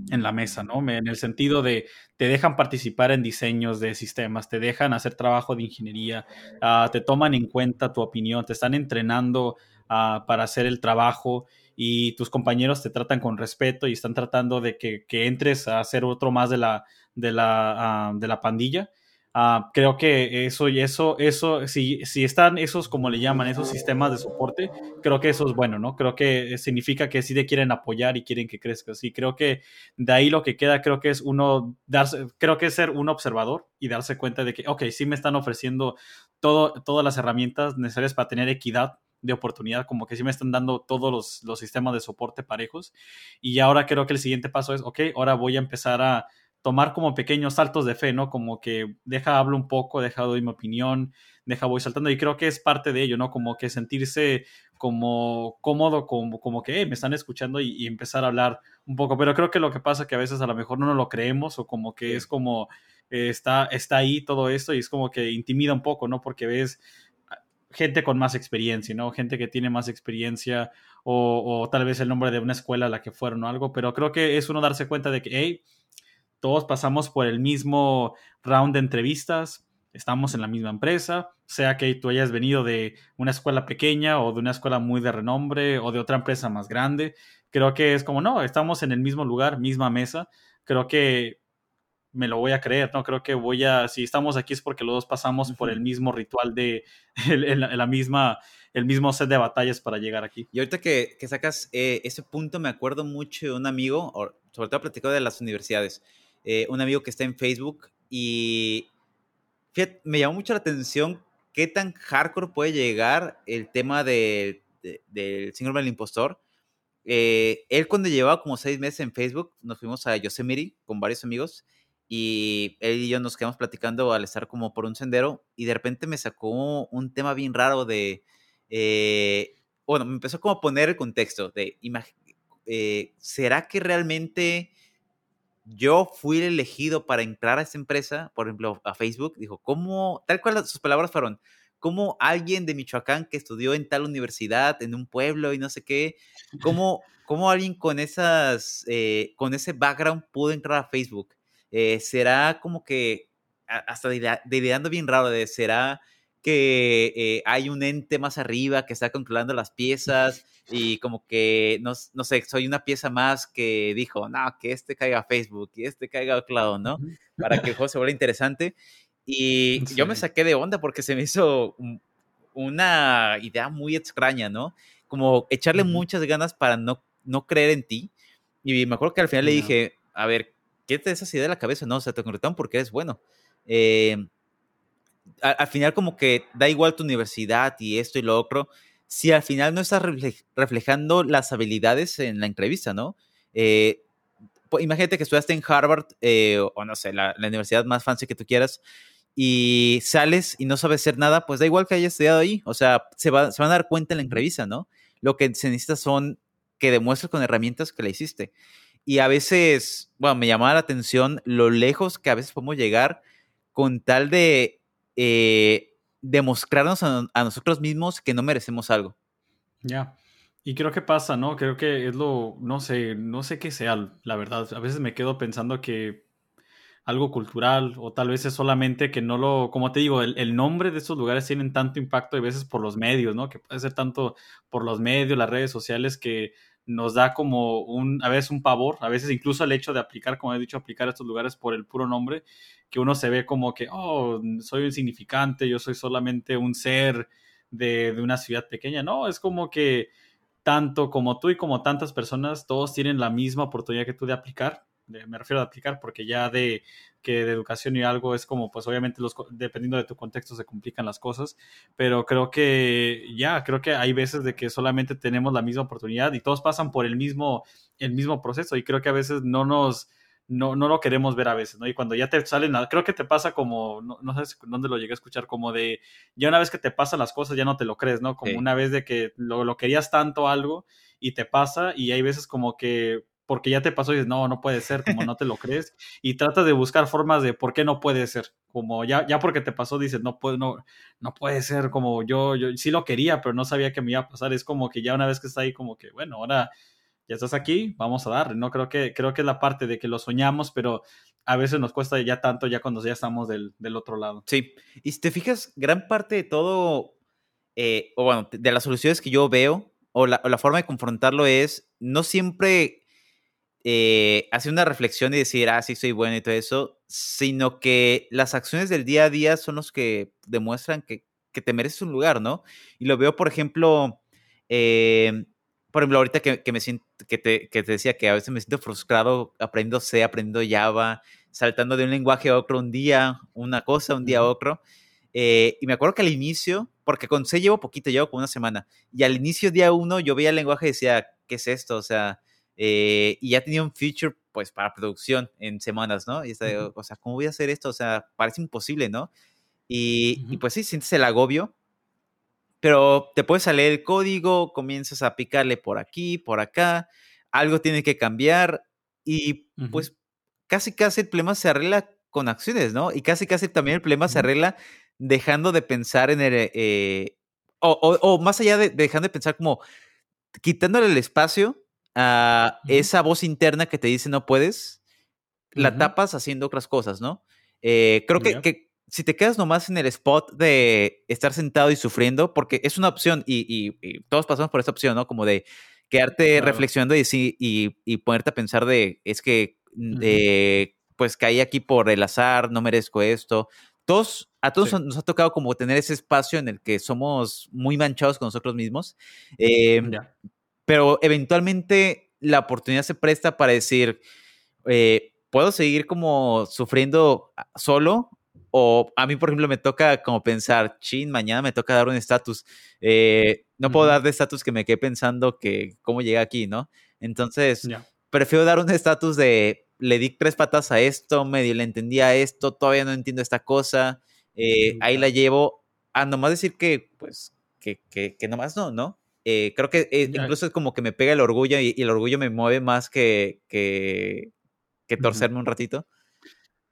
en la mesa, ¿no? En el sentido de te dejan participar en diseños de sistemas, te dejan hacer trabajo de ingeniería, ah, te toman en cuenta tu opinión, te están entrenando ah, para hacer el trabajo y tus compañeros te tratan con respeto y están tratando de que, entres a ser otro más de la, de la, ah, de la pandilla. Ah, creo que eso y eso, eso, si, si están esos, como le llaman, esos sistemas de soporte, creo que eso es bueno, ¿no? Creo que significa que sí te quieren apoyar y quieren que crezcas. Y creo que de ahí lo que queda, creo que es uno, darse, creo que es ser un observador y darse cuenta de que, ok, sí me están ofreciendo todo, todas las herramientas necesarias para tener equidad de oportunidad, como que sí me están dando todos los, los sistemas de soporte parejos. Y ahora creo que el siguiente paso es, ok, ahora voy a empezar a tomar como pequeños saltos de fe, ¿no? Como que deja hablo un poco, deja doy mi opinión, deja voy saltando y creo que es parte de ello, ¿no? Como que sentirse como cómodo, como, como que me están escuchando y, empezar a hablar un poco, pero creo que lo que pasa es que a veces a lo mejor no nos lo creemos o como que es como eh, está, está ahí todo esto y es como que intimida un poco, ¿no? Porque ves gente con más experiencia, ¿no? Gente que tiene más experiencia o, o, tal vez el nombre de una escuela a la que fueron o algo, pero creo que es uno darse cuenta de que, hey, todos pasamos por el mismo round de entrevistas, estamos en la misma empresa, sea que tú hayas venido de una escuela pequeña o de una escuela muy de renombre o de otra empresa más grande. Creo que es como, no, estamos en el mismo lugar, misma mesa. Creo que me lo voy a creer, ¿no? Creo que voy a, si estamos aquí es porque los dos pasamos por el mismo ritual de, (laughs) el, la misma, el mismo set de batallas para llegar aquí. Y ahorita que, sacas eh, ese punto, me acuerdo mucho de un amigo, sobre todo platicó de las universidades. Eh, un amigo que está en Facebook y me llamó mucho la atención qué tan hardcore puede llegar el tema del síndrome del impostor. Eh, él cuando llevaba como seis meses en Facebook, nos fuimos a Yosemite con varios amigos y él y yo nos quedamos platicando al estar como por un sendero y de repente me sacó un tema bien raro de, eh, bueno, me empezó como a poner el contexto de, ¿será que realmente yo fui el elegido para entrar a esa empresa, por ejemplo, a Facebook, dijo, ¿cómo, tal cual sus palabras fueron, cómo alguien de Michoacán que estudió en tal universidad, en un pueblo y no sé qué, cómo, cómo alguien con, esas, eh, con ese background pudo entrar a Facebook? Eh, será como que, hasta ideando bien raro, de, será que eh, hay un ente más arriba que está controlando las piezas y como que, no, no, sé, soy una pieza más que dijo, no, que este caiga a Facebook y este caiga a Cloud, ¿no? Para que el juego se vuelva interesante. Y yo me saqué de onda porque se me hizo una idea muy extraña, ¿no? Como echarle muchas ganas para no, no creer en ti. Y me acuerdo que al final le dije, a ver, ¿qué te esa idea de la cabeza? No, o sea, te contrataron porque eres bueno. Eh, al, final como que da igual tu universidad y esto y lo otro, si al final no estás reflejando las habilidades en la entrevista, ¿no? Eh, imagínate que estudiaste en Harvard eh, o no sé, la, universidad más fancy que tú quieras y sales y no sabes hacer nada, pues da igual que hayas estudiado ahí, o sea, se, va, se van a dar cuenta en la entrevista, ¿no? Lo que se necesita son que demuestres con herramientas que le hiciste. Y a veces, bueno, me llamaba la atención lo lejos que a veces podemos llegar con tal de eh, demostrarnos a, nosotros mismos que no merecemos algo. Ya. Y creo que pasa, ¿no? Creo que es lo, no sé, no sé qué sea, la verdad. A veces me quedo pensando que algo cultural o tal vez es solamente que no lo, como te digo, el, nombre de estos lugares tienen tanto impacto a veces por los medios, ¿no? Que puede ser tanto por los medios, las redes sociales que nos da como un, a veces un pavor, a veces incluso el hecho de aplicar, como he dicho, aplicar a estos lugares por el puro nombre, que uno se ve como que, oh, soy insignificante, yo soy solamente un ser de, de una ciudad pequeña. No, es como que tanto como tú y como tantas personas, todos tienen la misma oportunidad que tú de aplicar me refiero a aplicar, porque ya de que de educación y algo es como, pues obviamente los, dependiendo de tu contexto se complican las cosas, pero creo que ya, creo que hay veces de que solamente tenemos la misma oportunidad y todos pasan por el mismo, el mismo proceso y creo que a veces no nos, no, no lo queremos ver a veces, ¿no? Y cuando ya te salen, creo que te pasa como, no, no sé dónde lo llegué a escuchar, como de, ya una vez que te pasan las cosas ya no te lo crees, ¿no? Como una vez de que lo, lo querías tanto algo y te pasa y hay veces como que porque ya te pasó y dices, no, no puede ser, como no te lo crees, y trata de buscar formas de por qué no puede ser, como ya, ya porque te pasó dices, no puede, no, no puede ser, como yo, yo sí lo quería, pero no sabía que me iba a pasar, es como que ya una vez que está ahí, como que, bueno, ahora ya estás aquí, vamos a darle, ¿no? Creo que, creo que es la parte de que lo soñamos, pero a veces nos cuesta ya tanto ya cuando ya estamos del, del otro lado. Sí, y si te fijas, gran parte de todo, eh, o bueno, de las soluciones que yo veo, o la, forma de confrontarlo es no siempre eh, hacer una reflexión y decir, ah, sí, soy bueno y todo eso, sino que las acciones del día a día son los que demuestran que, te mereces un lugar, ¿no? Y lo veo, por ejemplo, eh, por ejemplo, ahorita que, me siento, que te, que te, decía que a veces me siento frustrado aprendiendo C, aprendiendo Java, saltando de un lenguaje a otro un día, una cosa, un día a otro. Eh, y me acuerdo que al inicio, porque con C llevo poquito, llevo como una semana, y al inicio, día uno, yo veía el lenguaje y decía, ¿qué es esto? O sea, eh, y ya tenía un feature, pues, para producción en semanas, ¿no? Y está, o sea, ¿cómo voy a hacer esto? O sea, parece imposible, ¿no? Y, y pues sí, sientes el agobio, pero te puedes salir el código, comienzas a picarle por aquí, por acá, algo tiene que cambiar y pues casi casi el problema se arregla con acciones, ¿no? Y casi casi también el problema se arregla dejando de pensar en el... Eh, o, más allá de, dejando de pensar como quitándole el espacio a esa voz interna que te dice no puedes, la tapas haciendo otras cosas, ¿no? Eh, creo que, que, si te quedas nomás en el spot de estar sentado y sufriendo, porque es una opción y, todos pasamos por esa opción, ¿no? Como de quedarte reflexionando y, y, y, ponerte a pensar de, es que, eh, pues caí aquí por el azar, no merezco esto. Todos, a todos nos ha tocado como tener ese espacio en el que somos muy manchados con nosotros mismos, em, pero eventualmente la oportunidad se presta para decir, eh, puedo seguir como sufriendo solo o a mí, por ejemplo, me toca como pensar, chin, mañana me toca dar un estatus. Eh, no puedo dar de estatus que me quede pensando que cómo llegué aquí, ¿no? Entonces, prefiero dar un estatus de le di tres patas a esto, medio le entendía esto, todavía no entiendo esta cosa. Eh, ahí la llevo a nomás decir que, pues, que, que, que nomás no, ¿no? Eh, creo que incluso es como que me pega el orgullo y, el orgullo me mueve más que, que, que torcerme un ratito.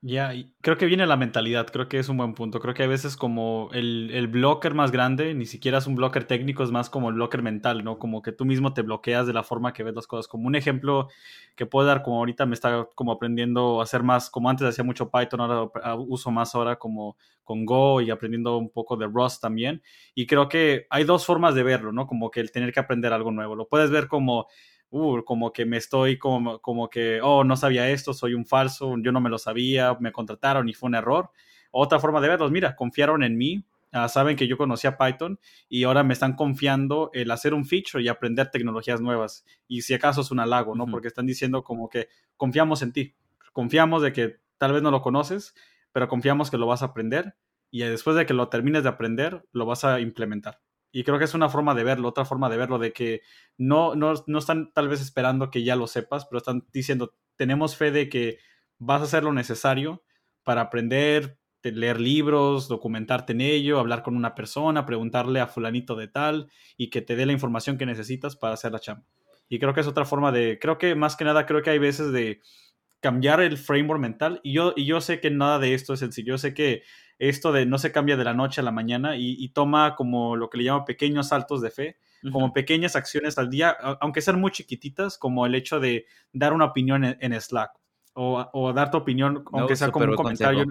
Ya, creo que viene la mentalidad, creo que es un buen punto. Creo que a veces como el, el, blocker más grande, ni siquiera es un blocker técnico, es más como el blocker mental, ¿no? Como que tú mismo te bloqueas de la forma que ves las cosas. Como un ejemplo que puedo dar, como ahorita me está como aprendiendo a hacer más, como antes hacía mucho Python, ahora uso más ahora como con Go y aprendiendo un poco de Rust también. Y creo que hay dos formas de verlo, ¿no? Como que el tener que aprender algo nuevo. Lo puedes ver como uh, como que me estoy como, como que, oh, no sabía esto, soy un falso, yo no me lo sabía, me contrataron y fue un error. Otra forma de verlos, mira, confiaron en mí, ah, saben que yo conocía Python y ahora me están confiando el hacer un feature y aprender tecnologías nuevas. Y si acaso es un halago, ¿no? Porque están diciendo como que confiamos en ti, confiamos de que tal vez no lo conoces, pero confiamos que lo vas a aprender y después de que lo termines de aprender, lo vas a implementar. Y creo que es una forma de verlo, otra forma de verlo, de que no, no, no están tal vez esperando que ya lo sepas, pero están diciendo, tenemos fe de que vas a hacer lo necesario para aprender, leer libros, documentarte en ello, hablar con una persona, preguntarle a fulanito de tal y que te dé la información que necesitas para hacer la chamba. Y creo que es otra forma de, creo que más que nada, creo que hay veces de cambiar el framework mental y yo, y yo sé que nada de esto es sencillo, yo sé que esto de no se cambia de la noche a la mañana y, toma como lo que le llamo pequeños saltos de fe, como pequeñas acciones al día, aunque sean muy chiquititas, como el hecho de dar una opinión en, Slack o, dar tu opinión, aunque sea como un comentario.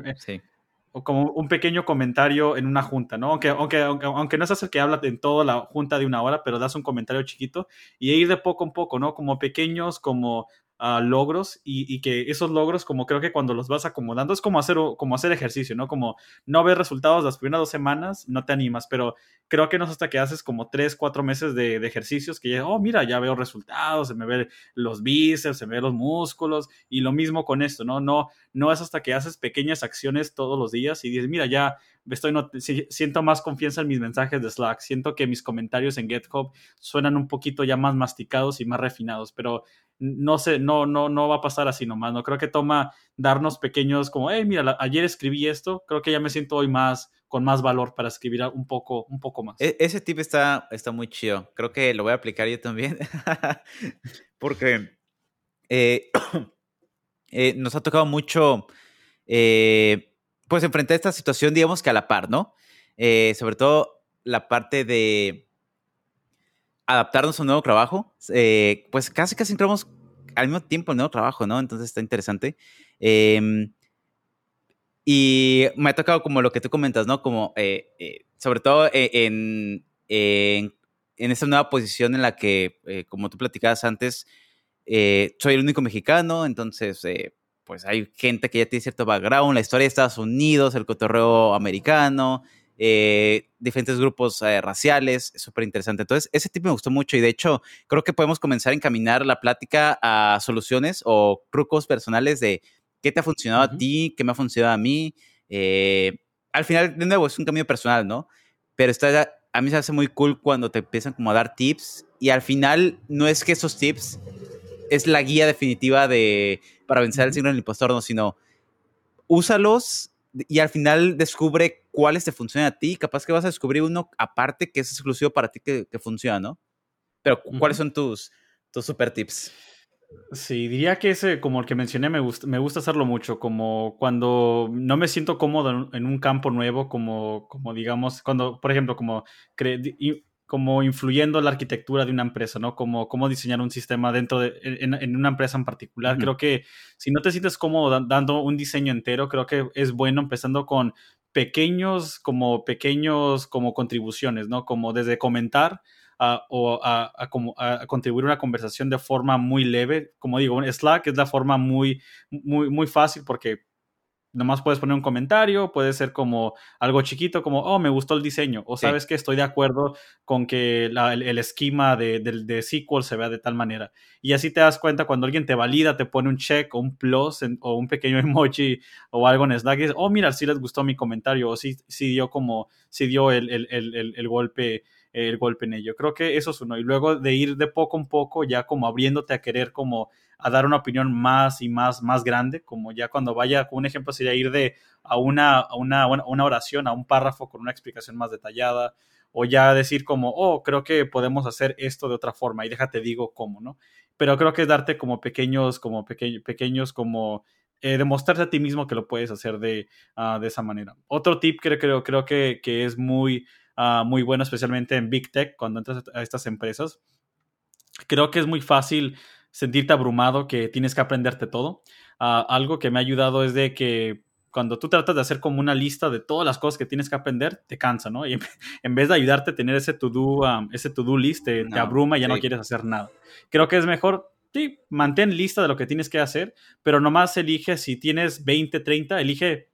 O como un pequeño comentario en una junta, ¿no? Aunque, aunque, aunque, no seas el que habla en toda la junta de una hora, pero das un comentario chiquito y ir de poco en poco, ¿no? Como pequeños, como logros y, que esos logros, como creo que cuando los vas acomodando, es como hacer, como hacer ejercicio, ¿no? Como no ver resultados las primeras dos semanas, no te animas, pero creo que no es hasta que haces como tres, cuatro meses de, ejercicios que ya, oh, mira, ya veo resultados, se me ven los bíceps, se me ven los músculos y lo mismo con esto, ¿no? No, no es hasta que haces pequeñas acciones todos los días y dices, mira, ya estoy siento más confianza en mis mensajes de Slack, siento que mis comentarios en GitHub suenan un poquito ya más masticados y más refinados, pero no sé, no, no, no va a pasar así nomás, no creo que toma darnos pequeños como, hey, mira, ayer escribí esto, creo que ya me siento hoy más con más valor para escribir un poco, un poco más. E, ese tip está, está muy chido, creo que lo voy a aplicar yo también, (laughs) porque eh, (coughs) eh, nos ha tocado mucho, eh, pues enfrentar esta situación, digamos que a la par, ¿no? sobre todo la parte de adaptarnos a un nuevo trabajo, eh, pues casi casi entramos al mismo tiempo en nuevo trabajo, ¿no? Entonces está interesante. Em, y me ha tocado como lo que tú comentas, ¿no? Como, eh, eh, sobre todo en, en esta nueva posición en la que, eh, como tú platicabas antes, eh, soy el único mexicano, entonces, pues hay gente que ya tiene cierto background, la historia de Estados Unidos, el cotorreo americano, diferentes grupos raciales, es súper interesante. Entonces, ese tipo me gustó mucho y de hecho creo que podemos comenzar a encaminar la plática a soluciones o trucos personales de qué te ha funcionado a ti, qué me ha funcionado a mí. al final, de nuevo, es un cambio personal, ¿no? Pero está a mí se hace muy cool cuando te empiezan como a dar tips y al final no es que esos tips es la guía definitiva de para vencer el signo del impostor, no, sino úsalos y al final descubre cuáles te funcionan a ti. Capaz que vas a descubrir uno aparte que es exclusivo para ti que, funciona, ¿no? Pero ¿cuáles son tus, tus super tips? Sí, diría que ese, como el que mencioné, me gusta, me gusta hacerlo mucho, como cuando no me siento cómodo en un campo nuevo, como, como digamos, cuando, por ejemplo, como, como influyendo la arquitectura de una empresa, ¿no? Como cómo diseñar un sistema dentro de, en, una empresa en particular. Creo que si no te sientes cómodo dando un diseño entero, creo que es bueno empezando con pequeños, como pequeños, como contribuciones, ¿no? Como desde comentar o a, a, contribuir a una conversación de forma muy leve. Como digo, Slack es la forma muy, muy, muy fácil porque nomás puedes poner un comentario, puede ser como algo chiquito, como, oh, me gustó el diseño, o sabes que estoy de acuerdo con que el, esquema de, de, SQL se vea de tal manera. Y así te das cuenta cuando alguien te valida, te pone un check o un plus o un pequeño (laughs) emoji o algo en Slack y dices, oh, mira, sí les gustó mi comentario o sí, sí dio como, sí dio el, el, el, el golpe el golpe en ello. Creo que eso es uno. Y luego de ir de poco en poco, ya como abriéndote a querer como a dar una opinión más y más, más grande, como ya cuando vaya, un ejemplo sería ir de a una, a una, una oración, a un párrafo con una explicación más detallada, o ya decir como, oh, creo que podemos hacer esto de otra forma y déjate digo cómo, ¿no? Pero creo que es darte como pequeños, como pequeños, como eh, demostrarte a ti mismo que lo puedes hacer de, ah, de esa manera. Otro tip que creo, creo que, que es muy, Ah, muy bueno, especialmente en Big Tech, cuando entras a estas empresas. Creo que es muy fácil sentirte abrumado, que tienes que aprenderte todo. Ah, algo que me ha ayudado es de que cuando tú tratas de hacer como una lista de todas las cosas que tienes que aprender, te cansa, ¿no? Y en (laughs) vez de ayudarte a tener ese to-do um, ese to -do list, te, abruma y ya no quieres hacer nada. Creo que es mejor, sí, mantén lista de lo que tienes que hacer, pero nomás elige, si tienes 20, 30, elige,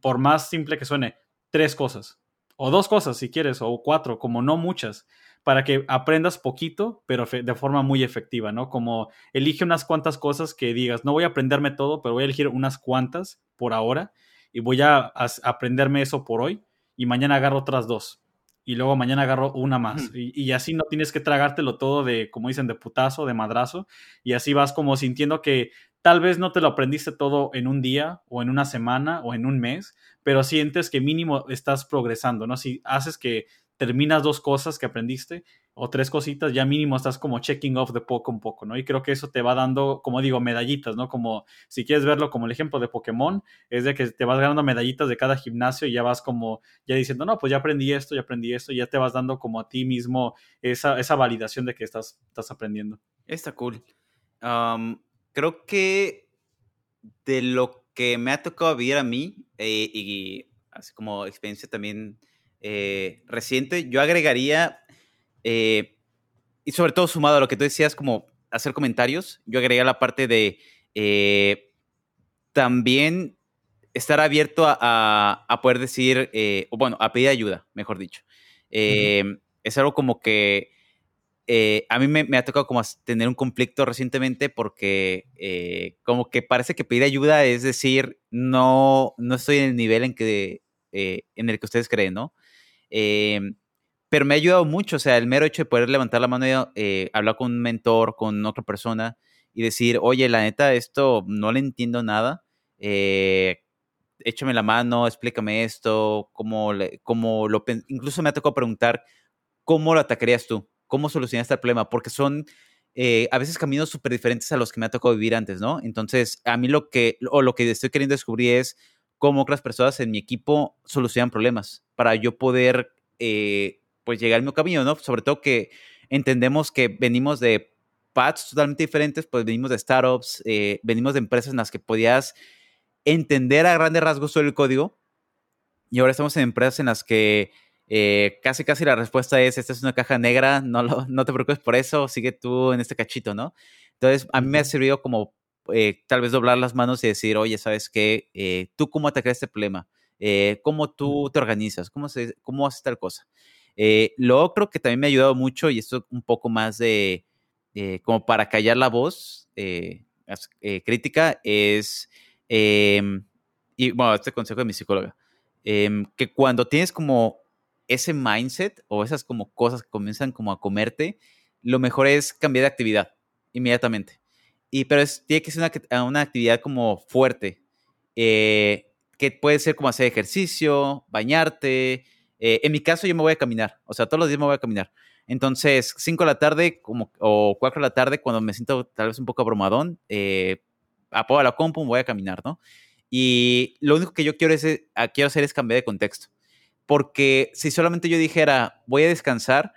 por más simple que suene, tres cosas o dos cosas si quieres, o cuatro, como no muchas, para que aprendas poquito, pero de forma muy efectiva, ¿no? Como elige unas cuantas cosas que digas, no voy a aprenderme todo, pero voy a elegir unas cuantas por ahora y voy a, aprenderme eso por hoy y mañana agarro otras dos y luego mañana agarro una más. Y, y, así no tienes que tragártelo todo de, como dicen, de putazo, de madrazo. Y así vas como sintiendo que tal vez no te lo aprendiste todo en un día o en una semana o en un mes, pero sientes que mínimo estás progresando, ¿no? Si haces que terminas dos cosas que aprendiste o tres cositas, ya mínimo estás como checking off de poco en poco, ¿no? Y creo que eso te va dando, como digo, medallitas, ¿no? Como si quieres verlo como el ejemplo de Pokémon, es de que te vas ganando medallitas de cada gimnasio y ya vas como, ya diciendo, no, pues ya aprendí esto, ya aprendí esto, y ya te vas dando como a ti mismo esa, esa validación de que estás, estás aprendiendo. Está cool. Creo que de lo que me ha tocado vivir a mí eh, y así como experiencia también eh, reciente, yo agregaría, eh, y sobre todo sumado a lo que tú decías, como hacer comentarios, yo agregaría la parte de también estar abierto a, poder decir, o bueno, a pedir ayuda, mejor dicho. Es algo como que eh, a mí me, ha tocado como tener un conflicto recientemente porque eh, como que parece que pedir ayuda es decir, no, no estoy en el nivel en, que, eh, en el que ustedes creen, ¿no? pero me ha ayudado mucho, o sea, el mero hecho de poder levantar la mano y hablar con un mentor, con otra persona y decir, oye, la neta, esto no le entiendo nada, échame la mano, explícame esto, cómo, cómo lo... Incluso me ha tocado preguntar, ¿cómo lo atacarías tú? Cómo solucionar este problema, porque son eh, a veces caminos súper diferentes a los que me ha tocado vivir antes, ¿no? Entonces, a mí lo que, o lo que estoy queriendo descubrir es cómo otras personas en mi equipo solucionan problemas para yo poder, eh, pues, llegar al mi camino, ¿no? Sobre todo que entendemos que venimos de paths totalmente diferentes, pues venimos de startups, eh, venimos de empresas en las que podías entender a grandes rasgos todo el código y ahora estamos en empresas en las que eh, casi casi la respuesta es, esta es una caja negra, no, no te preocupes por eso, sigue tú en este cachito, ¿no? Entonces, a mí me ha servido como eh, tal vez doblar las manos y decir, oye, ¿sabes qué? Eh, ¿Tú cómo atacas este problema? ¿Cómo tú te organizas? ¿Cómo, se, cómo haces tal cosa? lo otro que también me ha ayudado mucho, y esto un poco más de, como para callar la voz crítica, es, em, y bueno, este consejo de mi psicóloga, em, que cuando tienes como ese mindset o esas como cosas que comienzan como a comerte, lo mejor es cambiar de actividad inmediatamente. Y pero es, tiene que ser una, una actividad como fuerte, eh, que puede ser como hacer ejercicio, bañarte. Eh, en mi caso yo me voy a caminar, o sea, todos los días me voy a caminar. Entonces, 5 de la tarde como, o 4 de la tarde, cuando me siento tal vez un poco abrumadón, eh, apago la compu, voy a caminar, ¿no? Y lo único que yo quiero, es, quiero hacer es cambiar de contexto porque si solamente yo dijera, voy a descansar,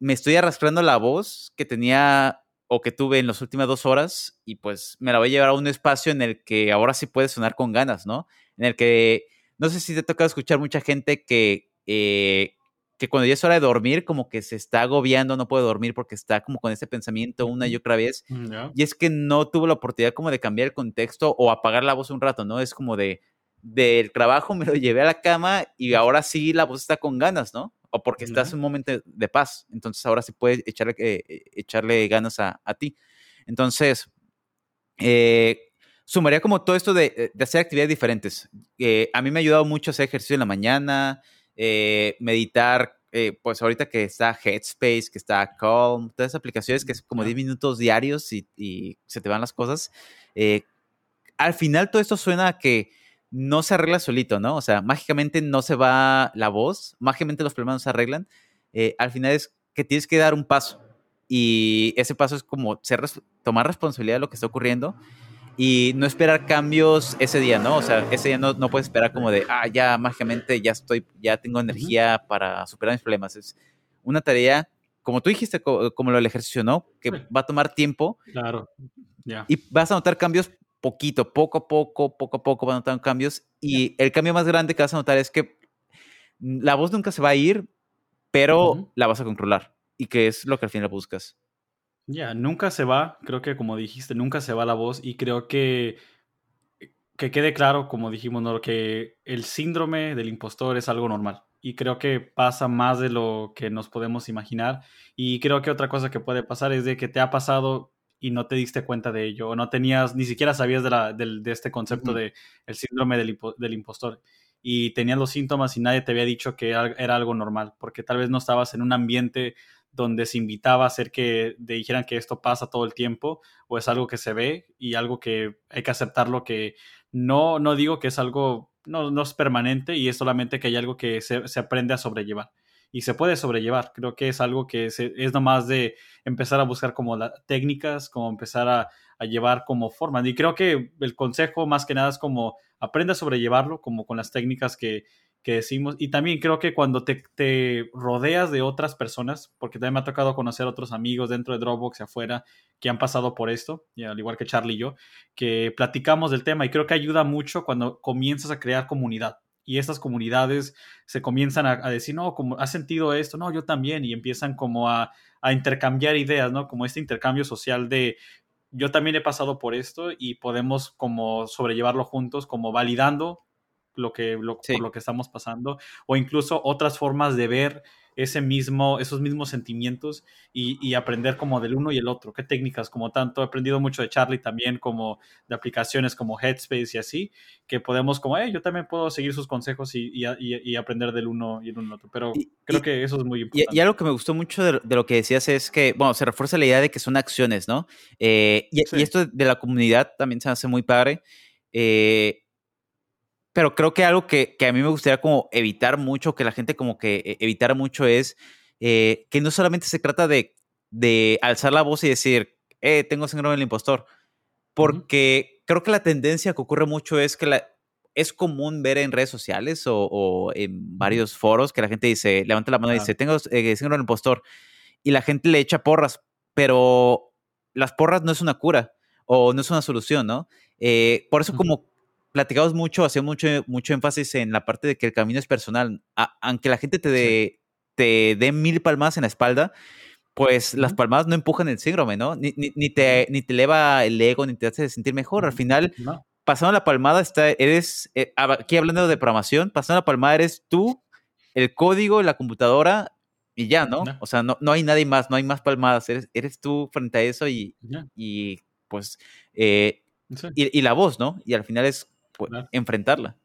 me estoy arrastrando la voz que tenía o que tuve en las últimas dos horas y pues me la voy a llevar a un espacio en el que ahora sí puede sonar con ganas, ¿no? En el que, no sé si te ha tocado escuchar mucha gente que, eh, que cuando ya es hora de dormir, como que se está agobiando, no puede dormir porque está como con ese pensamiento una y otra vez. Mm, y es que no tuvo la oportunidad como de cambiar el contexto o apagar la voz un rato, ¿no? Es como de, del trabajo me lo llevé a la cama y ahora sí la voz está con ganas, ¿no? O porque estás en un momento de paz. Entonces ahora sí puedes echarle, eh, eh, echarle ganas a, ti. Entonces, eh, sumaría como todo esto de, hacer actividades diferentes. a mí me ha ayudado mucho hacer ejercicio en la mañana, meditar, pues ahorita que está Headspace, que está Calm, todas esas aplicaciones que es como 10 minutos diarios y, y, se te van las cosas. al final todo esto suena a que no se arregla solito, ¿no? O sea, mágicamente no se va la voz, mágicamente los problemas no se arreglan. Eh, al final es que tienes que dar un paso. Y ese paso es como ser, tomar responsabilidad de lo que está ocurriendo y no esperar cambios ese día, ¿no? O sea, ese día no, no puedes esperar como de, ah, ya mágicamente ya estoy, ya tengo energía para superar mis problemas. Es una tarea, como tú dijiste, como, lo del ejercicio, ¿no? Que va a tomar tiempo. Claro. Y vas a notar cambios poquito, poco a poco, poco a poco van a notar cambios. Y el cambio más grande que vas a notar es que la voz nunca se va a ir, pero la vas a controlar. Y que es lo que al final buscas. Ya, nunca se va, creo que como dijiste, nunca se va la voz y creo que que quede claro, como dijimos, ¿no? que el síndrome del impostor es algo normal y creo que pasa más de lo que nos podemos imaginar y creo que otra cosa que puede pasar es de que te ha pasado y no te diste cuenta de ello, o no tenías, ni siquiera sabías de, la, de, este concepto de el síndrome del, del, impostor, y tenías los síntomas y nadie te había dicho que era algo normal, porque tal vez no estabas en un ambiente donde se invitaba a hacer que te dijeran que esto pasa todo el tiempo, o es algo que se ve y algo que hay que aceptarlo, que no, no digo que es algo, no, no es permanente y es solamente que hay algo que se, se aprende a sobrellevar y se puede sobrellevar. Creo que es algo que es, es nomás de empezar a buscar como técnicas, como empezar a, llevar como forma. Y creo que el consejo más que nada es como aprende a sobrellevarlo, como con las técnicas que, decimos. Y también creo que cuando te, te, rodeas de otras personas, porque también me ha tocado conocer otros amigos dentro de Dropbox y afuera que han pasado por esto, y al igual que Charlie y yo, que platicamos del tema y creo que ayuda mucho cuando comienzas a crear comunidad y estas comunidades se comienzan a, decir, no, como has sentido esto, no, yo también, y empiezan como a, intercambiar ideas, ¿no? Como este intercambio social de yo también he pasado por esto y podemos como sobrellevarlo juntos, como validando lo que, lo, por lo que estamos pasando, o incluso otras formas de ver ese mismo, esos mismos sentimientos y, aprender como del uno y el otro. ¿Qué técnicas? Como tanto, he aprendido mucho de Charlie también, como de aplicaciones como Headspace y así, que podemos como, yo también puedo seguir sus consejos y, aprender del uno y del otro. Pero creo que eso es muy importante. Y, algo que me gustó mucho de, lo que decías es que, bueno, se refuerza la idea de que son acciones, ¿no? Eh, y, esto de la comunidad también se hace muy padre. Eh, pero creo que algo que, que, a mí me gustaría como evitar mucho, que la gente como que eh, evitara mucho es eh, que no solamente se trata de, de, alzar la voz y decir, eh, tengo síndrome del impostor, porque creo que la tendencia que ocurre mucho es que la, es común ver en redes sociales o, o, en varios foros que la gente dice, levanta la mano y dice, tengo eh, síndrome del impostor, y la gente le echa porras, pero las porras no es una cura o no es una solución, ¿no? por eso como platicamos mucho, hacemos mucho, mucho énfasis en la parte de que el camino es personal. aunque la gente te dé te dé mil palmadas en la espalda, pues las palmadas no empujan el síndrome, ¿no? Ni, ni, te, ni te eleva el ego, ni te hace sentir mejor. Al final, pasando la palmada, está, eres, eh, aquí hablando de programación, pasando la palmada eres tú, el código, la computadora y ya, ¿no? O sea, no, no hay nadie más, no hay más palmadas, eres, eres tú frente a eso y, y pues, eh, y, la voz, ¿no? Y al final es pues, enfrentarla.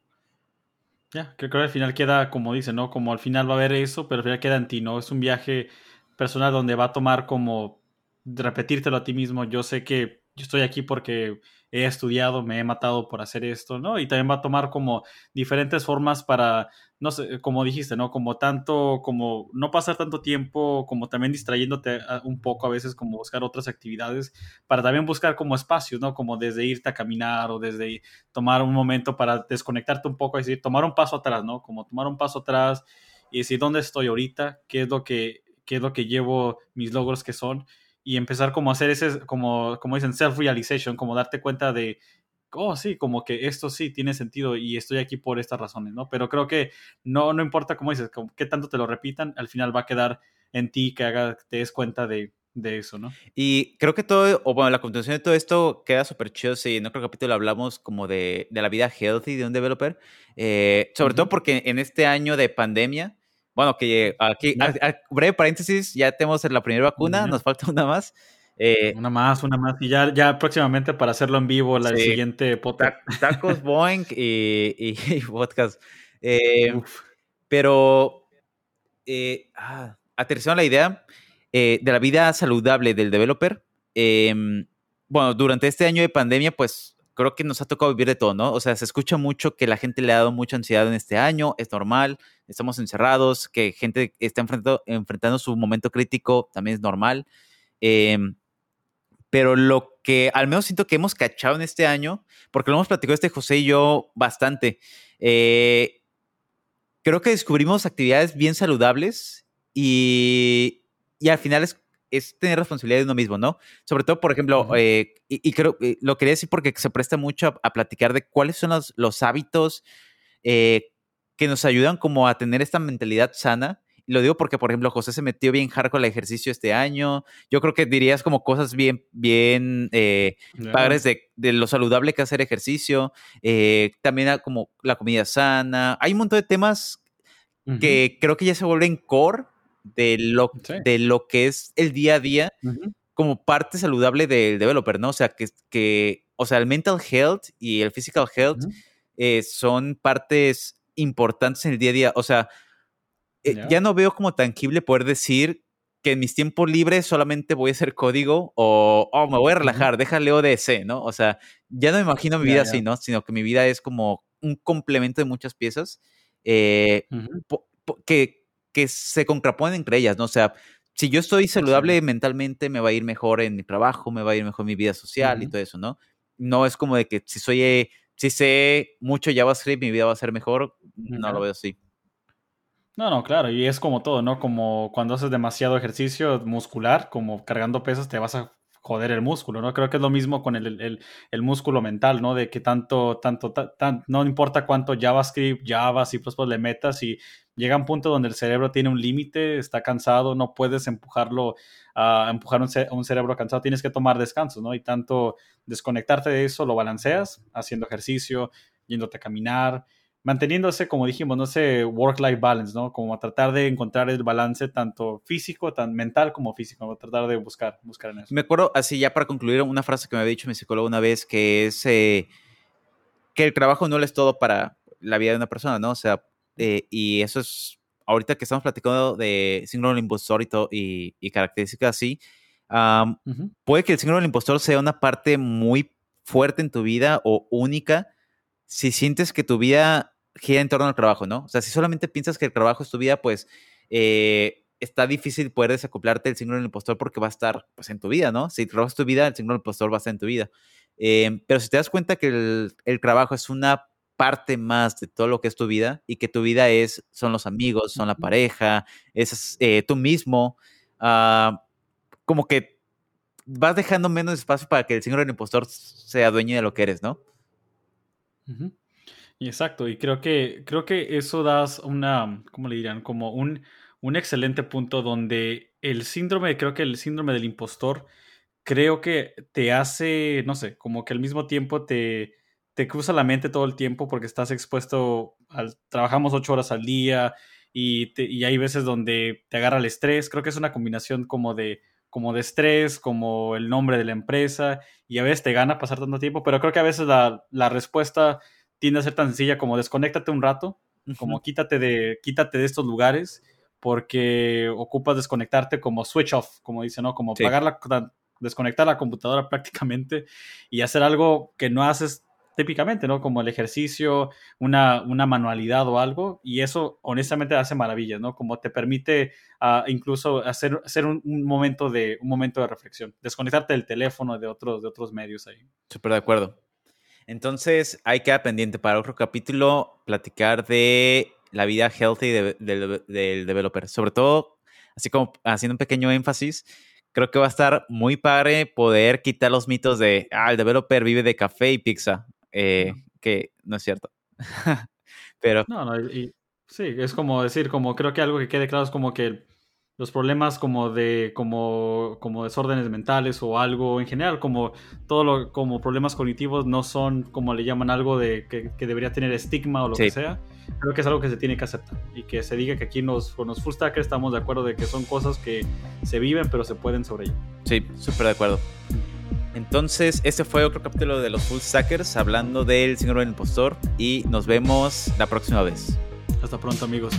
Ya, creo que al final queda, como dice, ¿no? Como al final va a haber eso, pero al final queda en ti, ¿no? Es un viaje personal donde va a tomar como repetírtelo a ti mismo. Yo sé que yo estoy aquí porque he estudiado, me he matado por hacer esto, ¿no? Y también va a tomar como diferentes formas para, no sé, como dijiste, ¿no? Como tanto, como no pasar tanto tiempo, como también distrayéndote un poco a veces, como buscar otras actividades, para también buscar como espacios, ¿no? Como desde irte a caminar o desde tomar un momento para desconectarte un poco, es decir, tomar un paso atrás, ¿no? Como tomar un paso atrás y decir, ¿dónde estoy ahorita? ¿Qué es lo que qué es lo que llevo, mis logros que son, y empezar como a hacer ese, como, como dicen, self-realization, como darte cuenta de, oh, sí, como que esto sí tiene sentido y estoy aquí por estas razones, ¿no? Pero creo que no, no importa, como dices, como qué tanto te lo repitan, al final va a quedar en ti que haga, te des cuenta de, de eso, ¿no? Y creo que todo, o bueno, la continuación de todo esto queda súper chido si en otro capítulo hablamos como de, de, la vida healthy de un developer, eh, sobre todo porque en este año de pandemia, bueno, que aquí, breve paréntesis, ya tenemos la primera vacuna, nos falta una más. Eh, una más, una más. Y ya, ya próximamente para hacerlo en vivo, la siguiente podcast. Tacos, (laughs) Boeing y, podcast. Eh, pero, eh, ah, la idea eh, de la vida saludable del developer. Em, bueno, durante este año de pandemia, pues creo que nos ha tocado vivir de todo, ¿no? O sea, se escucha mucho que la gente le ha dado mucha ansiedad en este año, es normal, estamos encerrados, que gente está enfrentando, enfrentando su momento crítico, también es normal. Pero lo que al menos siento que hemos cachado en este año, porque lo hemos platicado este José y yo bastante, eh, creo que descubrimos actividades bien saludables y, y al final es es tener responsabilidad de uno mismo, ¿no? Sobre todo, por ejemplo, eh, y, creo, eh, lo quería decir porque se presta mucho a, platicar de cuáles son los, hábitos eh, que nos ayudan como a tener esta mentalidad sana. Lo digo porque, por ejemplo, José se metió bien hardcore al ejercicio este año. Yo creo que dirías como cosas bien, bien padres de, lo saludable que hacer ejercicio. también como la comida sana. Hay un montón de temas que creo que ya se vuelven core de lo, de lo que es el día a día como parte saludable del developer, ¿no? O sea, que, que o sea, el mental health y el physical health eh, son partes importantes en el día a día. O sea, eh, ya no veo como tangible poder decir que en mis tiempos libres solamente voy a hacer código o oh, me voy a relajar, déjale ODS, ¿no? O sea, ya no me imagino mi vida así, ¿no? Sino que mi vida es como un complemento de muchas piezas eh, que, que se contraponen entre ellas, ¿no? O sea, si yo estoy saludable mentalmente, me va a ir mejor en mi trabajo, me va a ir mejor en mi vida social y todo eso, ¿no? No es como de que si soy, eh, si sé mucho JavaScript, mi vida va a ser mejor, no lo veo así. No, no, claro, y es como todo, ¿no? Como cuando haces demasiado ejercicio muscular, como cargando pesas, te vas a joder el músculo, ¿no? Creo que es lo mismo con el, el, músculo mental, ¿no? De que tanto, tanto, tan, no importa cuánto JavaScript, Java, C++ le metas y llega un punto donde el cerebro tiene un límite, está cansado, no puedes empujarlo a empujar un, un, cerebro cansado, tienes que tomar descansos, ¿no? Y tanto desconectarte de eso lo balanceas haciendo ejercicio, yéndote a caminar, manteniéndose, como dijimos, no sé, work-life balance, ¿no? Como tratar de encontrar el balance tanto físico, tan mental como físico, tratar de buscar, buscar en eso. Me acuerdo, así ya para concluir, una frase que me había dicho mi psicólogo una vez, que es eh, que el trabajo no es todo para la vida de una persona, ¿no? O sea, eh, y eso es, ahorita que estamos platicando de síndrome del impostor y, y, características así, puede que el síndrome del impostor sea una parte muy fuerte en tu vida o única si sientes que tu vida gira en torno al trabajo, ¿no? O sea, si solamente piensas que el trabajo es tu vida, pues eh, está difícil poder desacoplarte del síndrome del impostor porque va a estar pues, en tu vida, ¿no? Si es tu vida, el síndrome del impostor va a estar en tu vida. Em, pero si te das cuenta que el, el, trabajo es una parte más de todo lo que es tu vida y que tu vida es, son los amigos, son la pareja, es eh, tú mismo, ah, como que vas dejando menos espacio para que el síndrome del impostor sea dueño de lo que eres, ¿no? Exacto, y creo que, creo que eso da una, ¿cómo le dirían? Como un, un excelente punto donde el síndrome, creo que el síndrome del impostor, creo que te hace, no sé, como que al mismo tiempo te, te cruza la mente todo el tiempo porque estás expuesto, al, trabajamos ocho horas al día y, y hay veces donde te agarra el estrés, creo que es una combinación como de como de estrés, como el nombre de la empresa, y a veces te gana pasar tanto tiempo, pero creo que a veces la, la respuesta tiende a ser tan sencilla como desconéctate un rato, como quítate de, quítate de estos lugares, porque ocupas desconectarte como switch off, como dice, ¿no? Como pagar la, desconectar la computadora (laughs) prácticamente y hacer algo que no haces típicamente, ¿no? Como el ejercicio, una, una manualidad o algo, y eso honestamente hace maravillas, ¿no? Como te permite uh, incluso hacer, hacer un, momento de, un momento de reflexión, desconectarte del teléfono, de otros, de otros medios ahí. Súper de acuerdo. Entonces, hay que pendiente para otro capítulo platicar de la vida healthy del developer, sobre todo, así como haciendo un pequeño énfasis, creo que va a estar muy padre poder quitar los mitos de, ah, el developer vive de café y pizza. Eh, que no es cierto. (laughs) Pero... No, no, sí, es como decir, como creo que algo que quede claro es como que los problemas como de como, como desórdenes mentales o algo en general, como todo lo, como problemas cognitivos no son como le llaman algo de que, debería tener estigma o lo que sea. Creo que es algo que se tiene que aceptar y que se diga que aquí nos, con los full stackers estamos de acuerdo de que son cosas que se viven pero se pueden sobrellevar. Sí, súper de acuerdo. Entonces, este fue otro capítulo de los Full Stackers hablando del del impostor y nos vemos la próxima vez. Hasta pronto, amigos.